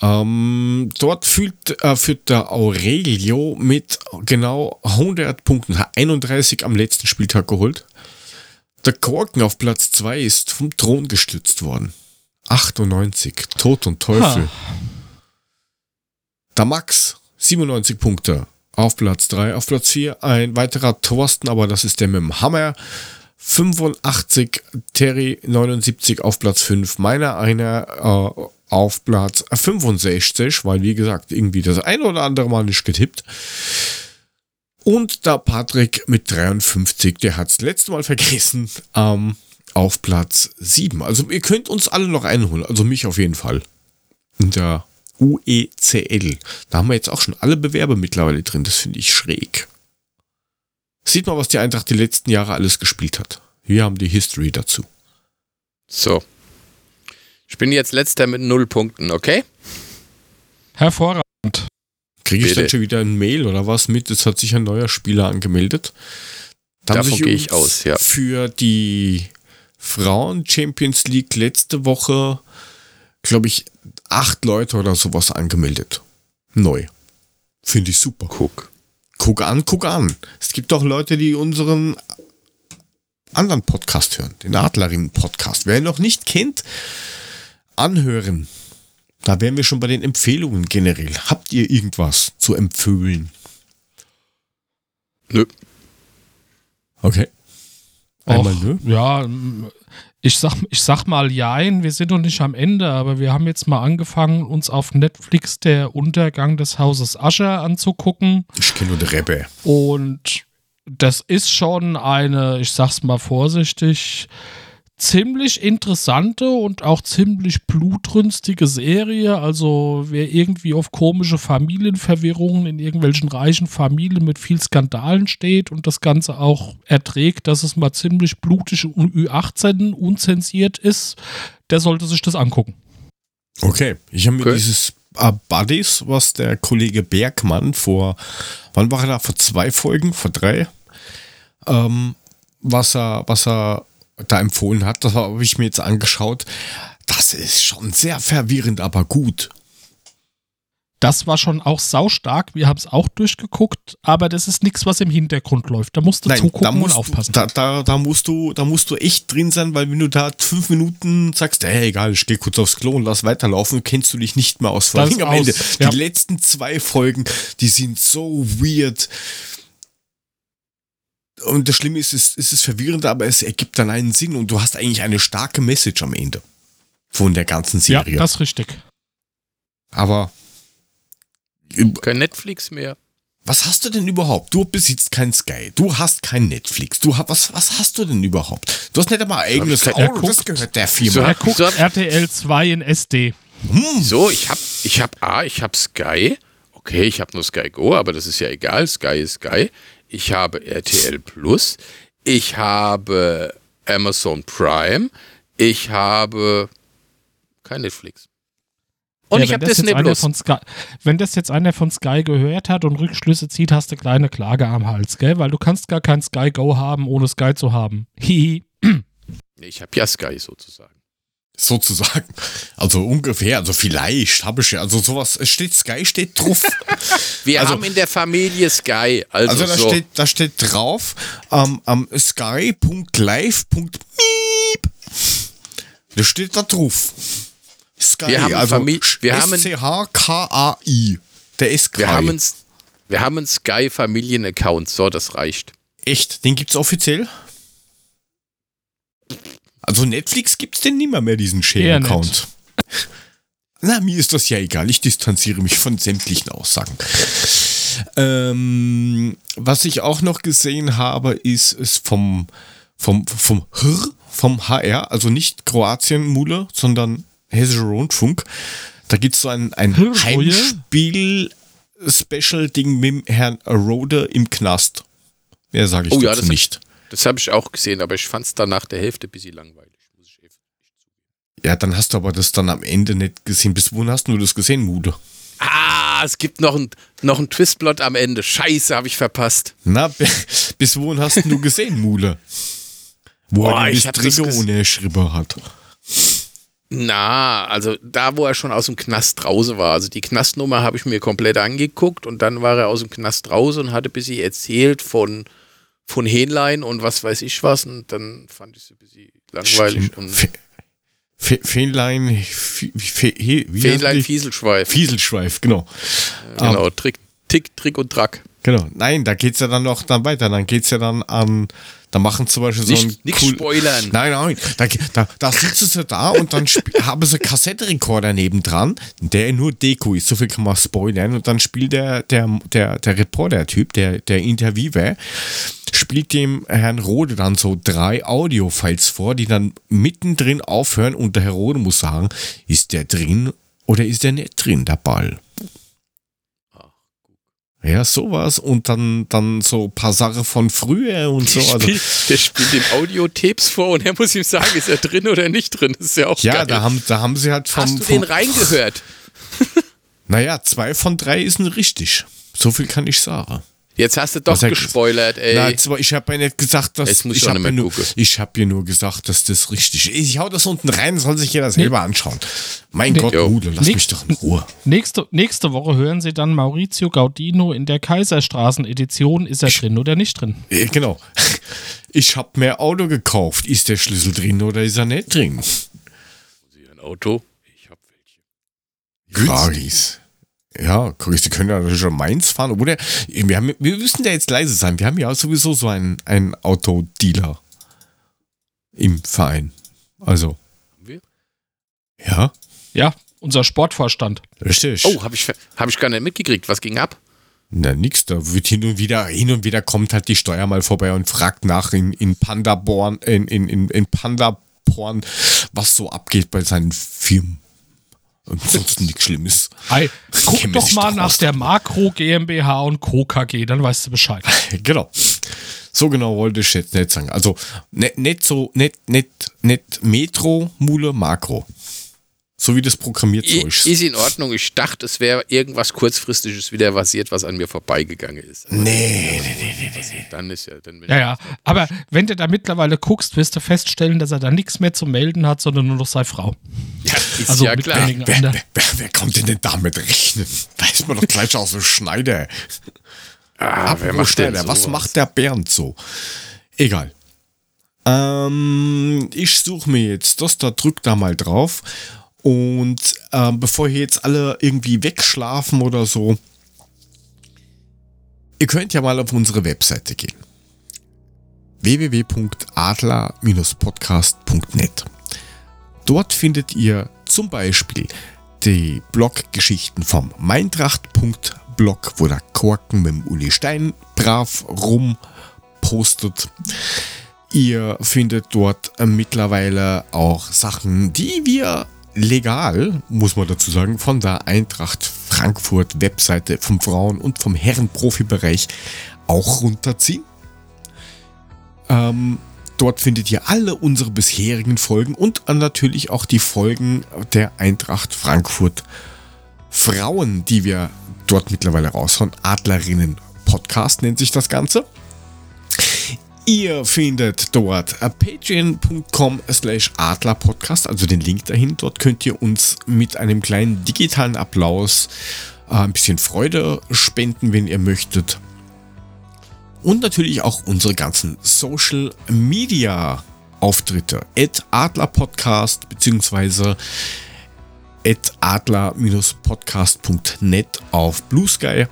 Ähm, dort führt, äh, führt der Aurelio mit genau 100 Punkten, hat 31 am letzten Spieltag geholt. Der Korken auf Platz 2 ist vom Thron gestützt worden. 98, Tod und Teufel. Der Max, 97 Punkte auf Platz 3. Auf Platz 4 ein weiterer Thorsten, aber das ist der mit dem Hammer. 85, Terry 79 auf Platz 5, meiner einer äh, auf Platz 65, weil wie gesagt, irgendwie das ein oder andere Mal nicht getippt. Und der Patrick mit 53, der hat es letzte Mal vergessen, ähm, auf Platz 7. Also ihr könnt uns alle noch einholen, also mich auf jeden Fall. In der UECL. Da haben wir jetzt auch schon alle Bewerber mittlerweile drin, das finde ich schräg. Sieht mal, was die Eintracht die letzten Jahre alles gespielt hat. Wir haben die History dazu. So. Ich bin jetzt letzter mit null Punkten, okay? Hervorragend. Kriege ich Bitte. dann schon wieder ein Mail oder was mit? Es hat sich ein neuer Spieler angemeldet. Da Davon gehe ich aus, ja. Für die Frauen Champions League letzte Woche, glaube ich, acht Leute oder sowas angemeldet. Neu. Finde ich super. Guck. Guck an, guck an. Es gibt auch Leute, die unseren anderen Podcast hören, den Adlerinnen-Podcast. Wer ihn noch nicht kennt, anhören. Da wären wir schon bei den Empfehlungen generell. Habt ihr irgendwas zu empfehlen? Nö. Okay. Einmal Och, nö. Ja, ich sag, ich sag mal jein, wir sind noch nicht am Ende, aber wir haben jetzt mal angefangen, uns auf Netflix der Untergang des Hauses Ascher anzugucken. Ich kenne nur die Rebbe. Und das ist schon eine, ich sag's mal vorsichtig, ziemlich interessante und auch ziemlich blutrünstige Serie. Also wer irgendwie auf komische Familienverwirrungen in irgendwelchen reichen Familien mit viel Skandalen steht und das Ganze auch erträgt, dass es mal ziemlich blutig und Ü18 unzensiert ist, der sollte sich das angucken. Okay, ich habe mir Okay. dieses äh, Buddies, was der Kollege Bergmann vor, wann war er da? Vor zwei Folgen, vor drei, ähm, was er, was er da empfohlen hat, das habe ich mir jetzt angeschaut. Das ist schon sehr verwirrend, aber gut. Das war schon auch saustark. Wir haben es auch durchgeguckt, aber das ist nichts, was im Hintergrund läuft. Da musst du zugucken da und musst, aufpassen. Du, da, da, da, musst du, da musst du echt drin sein, weil wenn du da fünf Minuten sagst, hey, egal, ich gehe kurz aufs Klo und lass weiterlaufen, kennst du dich nicht mehr aus. Vor allem am Ende. aus, ja. Die letzten zwei Folgen, die sind so weird. Und das Schlimme ist, es, es ist verwirrend, aber es ergibt dann einen Sinn und du hast eigentlich eine starke Message am Ende von der ganzen ja, Serie. das ist richtig. aber Kein Netflix mehr. Was hast du denn überhaupt? Du besitzt kein Sky. Du hast kein Netflix. Du hast, was, was hast du denn überhaupt? Du hast nicht einmal ein eigenes Auto. er Das gehört der So, Firma. Er guckt hab- RTL 2 in SD. So, ich hab, ich hab A, ich hab Sky. Okay, ich habe nur Sky Go, aber das ist ja egal. Sky ist Sky. Ich habe RTL Plus. Ich habe Amazon Prime. Ich habe kein Netflix. Und Ja, ich habe das Disney jetzt einer Plus. Von Sky, wenn das jetzt einer von Sky gehört hat und Rückschlüsse zieht, hast du kleine Klage am Hals, gell? Weil du kannst gar kein Sky Go haben, ohne Sky zu haben. Hihi. Ich habe ja Sky sozusagen. Sozusagen. Also ungefähr. Also vielleicht habe ich ja. Also sowas. Es steht Sky steht drauf. [laughs] Wir Also- haben in der Familie Sky. Also, Also da so. steht, da steht drauf ähm, am sky.live.miep. Das steht da drauf. Sky, Wir haben also Famili- wir haben- S-C-H-K-A-I. Der ist Sky. wir haben einen, wir haben einen Sky Familien-Account. So, das reicht. Echt? Den gibt's offiziell? Also Netflix gibt's denn nimmer mehr, diesen Share-Account. [laughs] Na, mir ist das ja egal. Ich distanziere mich von sämtlichen Aussagen. Ähm, was ich auch noch gesehen habe, ist, ist vom, vom, vom HR, vom HR, also nicht Kroatien-Mule, sondern Hessischer Rundfunk. Da gibt's so ein, ein? Heimspiel-Special-Ding mit dem Herrn Rode im Knast. Mehr sage ich Oh ja, nicht. Das habe ich auch gesehen, aber ich fand es dann nach der Hälfte ein bisschen langweilig. Ja, dann hast du aber das dann am Ende nicht gesehen. Bis wohin hast du das gesehen, Mude? Ah, es gibt noch ein, noch ein Twistplot am Ende. Scheiße, habe ich verpasst. Na, bi- bis wohin hast du gesehen, Mule? Wo Boah, er die ohne Schrippe hat. Na, also da, wo er schon aus dem Knast draußen war. Also die Knastnummer habe ich mir komplett angeguckt und dann war er aus dem Knast raus und hatte ein bisschen erzählt von, von Hähnlein und was weiß ich was. Und dann fand ich es ein bisschen langweilig. Fähnlein, Fähnlein? Fieselschweif. Fieselschweif, genau. Genau, Trick, Tick, Trick und Track. Genau. Nein, da geht's ja dann noch dann weiter. Dann geht's ja dann an, da machen zum Beispiel so ein Nicht, nicht spoilern. Nein, nein, da, da, da sitzen sie da und dann [laughs] haben sie Kassettenrekorder nebendran, der nur Deko ist, so viel kann man spoilern. Und dann spielt der, der, der, der Reporter-Typ, der, der Interviewer, spielt dem Herrn Rode dann so drei Audio-Files vor, die dann mittendrin aufhören und der Herr Rode muss sagen, ist der drin oder ist der nicht drin, der Ball? Ja, sowas und dann, dann so ein paar Sachen von früher und so. Der, Also, spielt, der spielt dem Audiotapes vor und er muss ihm sagen, ist er drin oder nicht drin. Das ist ja auch ja, geil. da haben, da haben sie halt vom. Hast du vom den reingehört? [laughs] Naja, zwei von drei ist richtig. So viel kann ich sagen. Jetzt hast du doch Was er- gespoilert, ey. Na, zwar, ich habe ja nicht gesagt, dass Jetzt muss ich ich habe ja, mehr nur, ich hab ja nur gesagt, dass das richtig ist. Ich hau das unten rein, soll sich jeder selber anschauen. Mein Gott, Jo. Rudel, lass Nee. mich doch in Ruhe. Nächste, nächste Woche hören Sie dann Maurizio Gaudino in der Kaiserstraßen-Edition. Ist er drin oder nicht drin? Äh, genau. [laughs] Ich habe mir Auto gekauft. Ist der Schlüssel drin oder ist er nicht drin? ein Auto? Ich hab welche. Kragis. Ja, die können ja natürlich schon Mainz fahren. Oder wir, haben, wir müssen ja jetzt leise sein. Wir haben ja sowieso so einen, einen Autodealer im Verein. Also, Haben wir? ja, Ja, unser Sportvorstand. richtig. Oh, habe ich, ver- hab ich gar nicht mitgekriegt. Was ging ab? Na, nix, da wird hin und wieder, hin und wieder kommt halt die Steuer mal vorbei und fragt nach in, in Pandaborn, in, in, in, in Panda Porn, was so abgeht bei seinen Firmen. Ansonsten nichts Schlimmes. Hey, guck doch mal doch nach der Makro GmbH und Co. KG, dann weißt du Bescheid. [laughs] Genau. So genau wollte ich jetzt nicht sagen. Also nicht, nicht so, nicht, nicht, nicht Metro, Mule, Makro. So wie das programmiert so I- ist. Ist in Ordnung. Ich dachte, es wäre irgendwas kurzfristiges wieder passiert, was an mir vorbeigegangen ist. Aber Nee, nee, nee, nee, nee. Dann ist ja, dann Ja, ja. Aber wenn du da mittlerweile guckst, wirst du feststellen, dass er da nichts mehr zu melden hat, sondern nur noch seine Frau. ja, ist Also ja mit klar. Wer, wer, wer, wer kommt denn damit rechnen? Da ist man doch gleich aus dem Schneider. Ah, wer Apropos macht denn Schneider, was macht der Bernd so? Egal. Ähm, ich suche mir jetzt das, da drück da mal drauf. Und ähm, bevor hier jetzt alle irgendwie wegschlafen oder so, ihr könnt ja mal auf unsere Webseite gehen. www.adler-podcast.net Dort findet ihr zum Beispiel die Bloggeschichten vom Meintracht.blog, wo der Korken mit dem Uli Stein brav rum postet. Ihr findet dort äh, mittlerweile auch Sachen, die wir legal, muss man dazu sagen, von der Eintracht Frankfurt Webseite vom Frauen- und vom Herren-Profi-Bereich auch runterziehen. Ähm, dort findet ihr alle unsere bisherigen Folgen und natürlich auch die Folgen der Eintracht Frankfurt Frauen, die wir dort mittlerweile raushauen. Adlerinnen Podcast nennt sich das Ganze. Ihr findet dort äh, patreon.com slash adlerpodcast, also den Link dahin. Dort könnt ihr uns mit einem kleinen digitalen Applaus äh, ein bisschen Freude spenden, wenn ihr möchtet. Und natürlich auch unsere ganzen Social Media Auftritte. At Adlerpodcast beziehungsweise at adler-podcast.net auf Blue Sky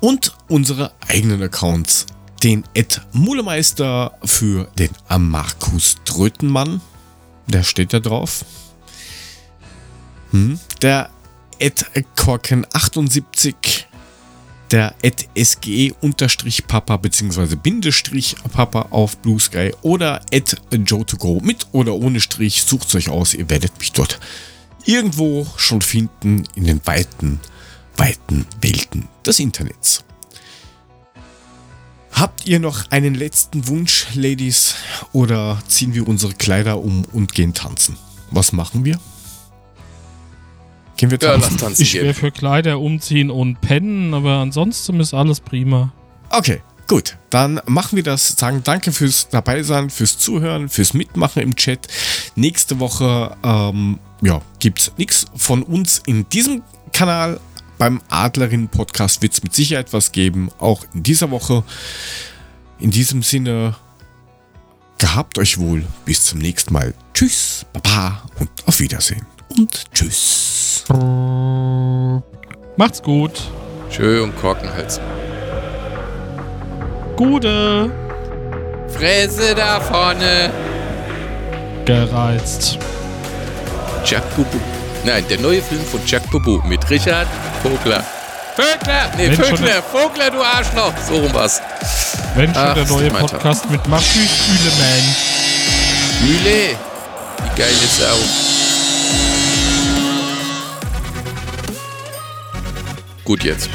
und unsere eigenen Accounts. Den Ed Mulemeister für den Markus Trötenmann. Der steht da drauf. Hm. Der Ed Korken 78. Der Ed SGE unterstrich Papa beziehungsweise Bindestrich Papa auf Blue Sky oder Ed Joe to go mit oder ohne Strich. Sucht euch aus, ihr werdet mich dort irgendwo schon finden in den weiten, weiten Welten des Internets. Habt ihr noch einen letzten Wunsch, Ladies? Oder ziehen wir unsere Kleider um und gehen tanzen? Was machen wir? Gehen wir Ja, tanzen? lass tanzen Ich wäre für Kleider umziehen und pennen, aber ansonsten ist alles prima. Okay, gut. Dann machen wir das. Sagen danke fürs Dabeisein, fürs Zuhören, fürs Mitmachen im Chat. Nächste Woche ähm, ja, gibt es nichts von uns in diesem Kanal. Beim Adlerin-Podcast wird es mit Sicherheit was geben, auch in dieser Woche. In diesem Sinne, gehabt euch wohl. Bis zum nächsten Mal. Tschüss, Baba und auf Wiedersehen. Und tschüss. Macht's gut. Schön und Korkenhals. Gute. Fresse da vorne. Gereizt. Jack Bubu. Nein, der neue Film von Jack Bubu mit Richard Vogler. Vogler! Nee, schon Vogler, Vogler, du Arschloch! So rum was. Wenn schon Ach, der neue. Podcast mit Markus Üleman. Mühle! Die geile Sau. Gut jetzt.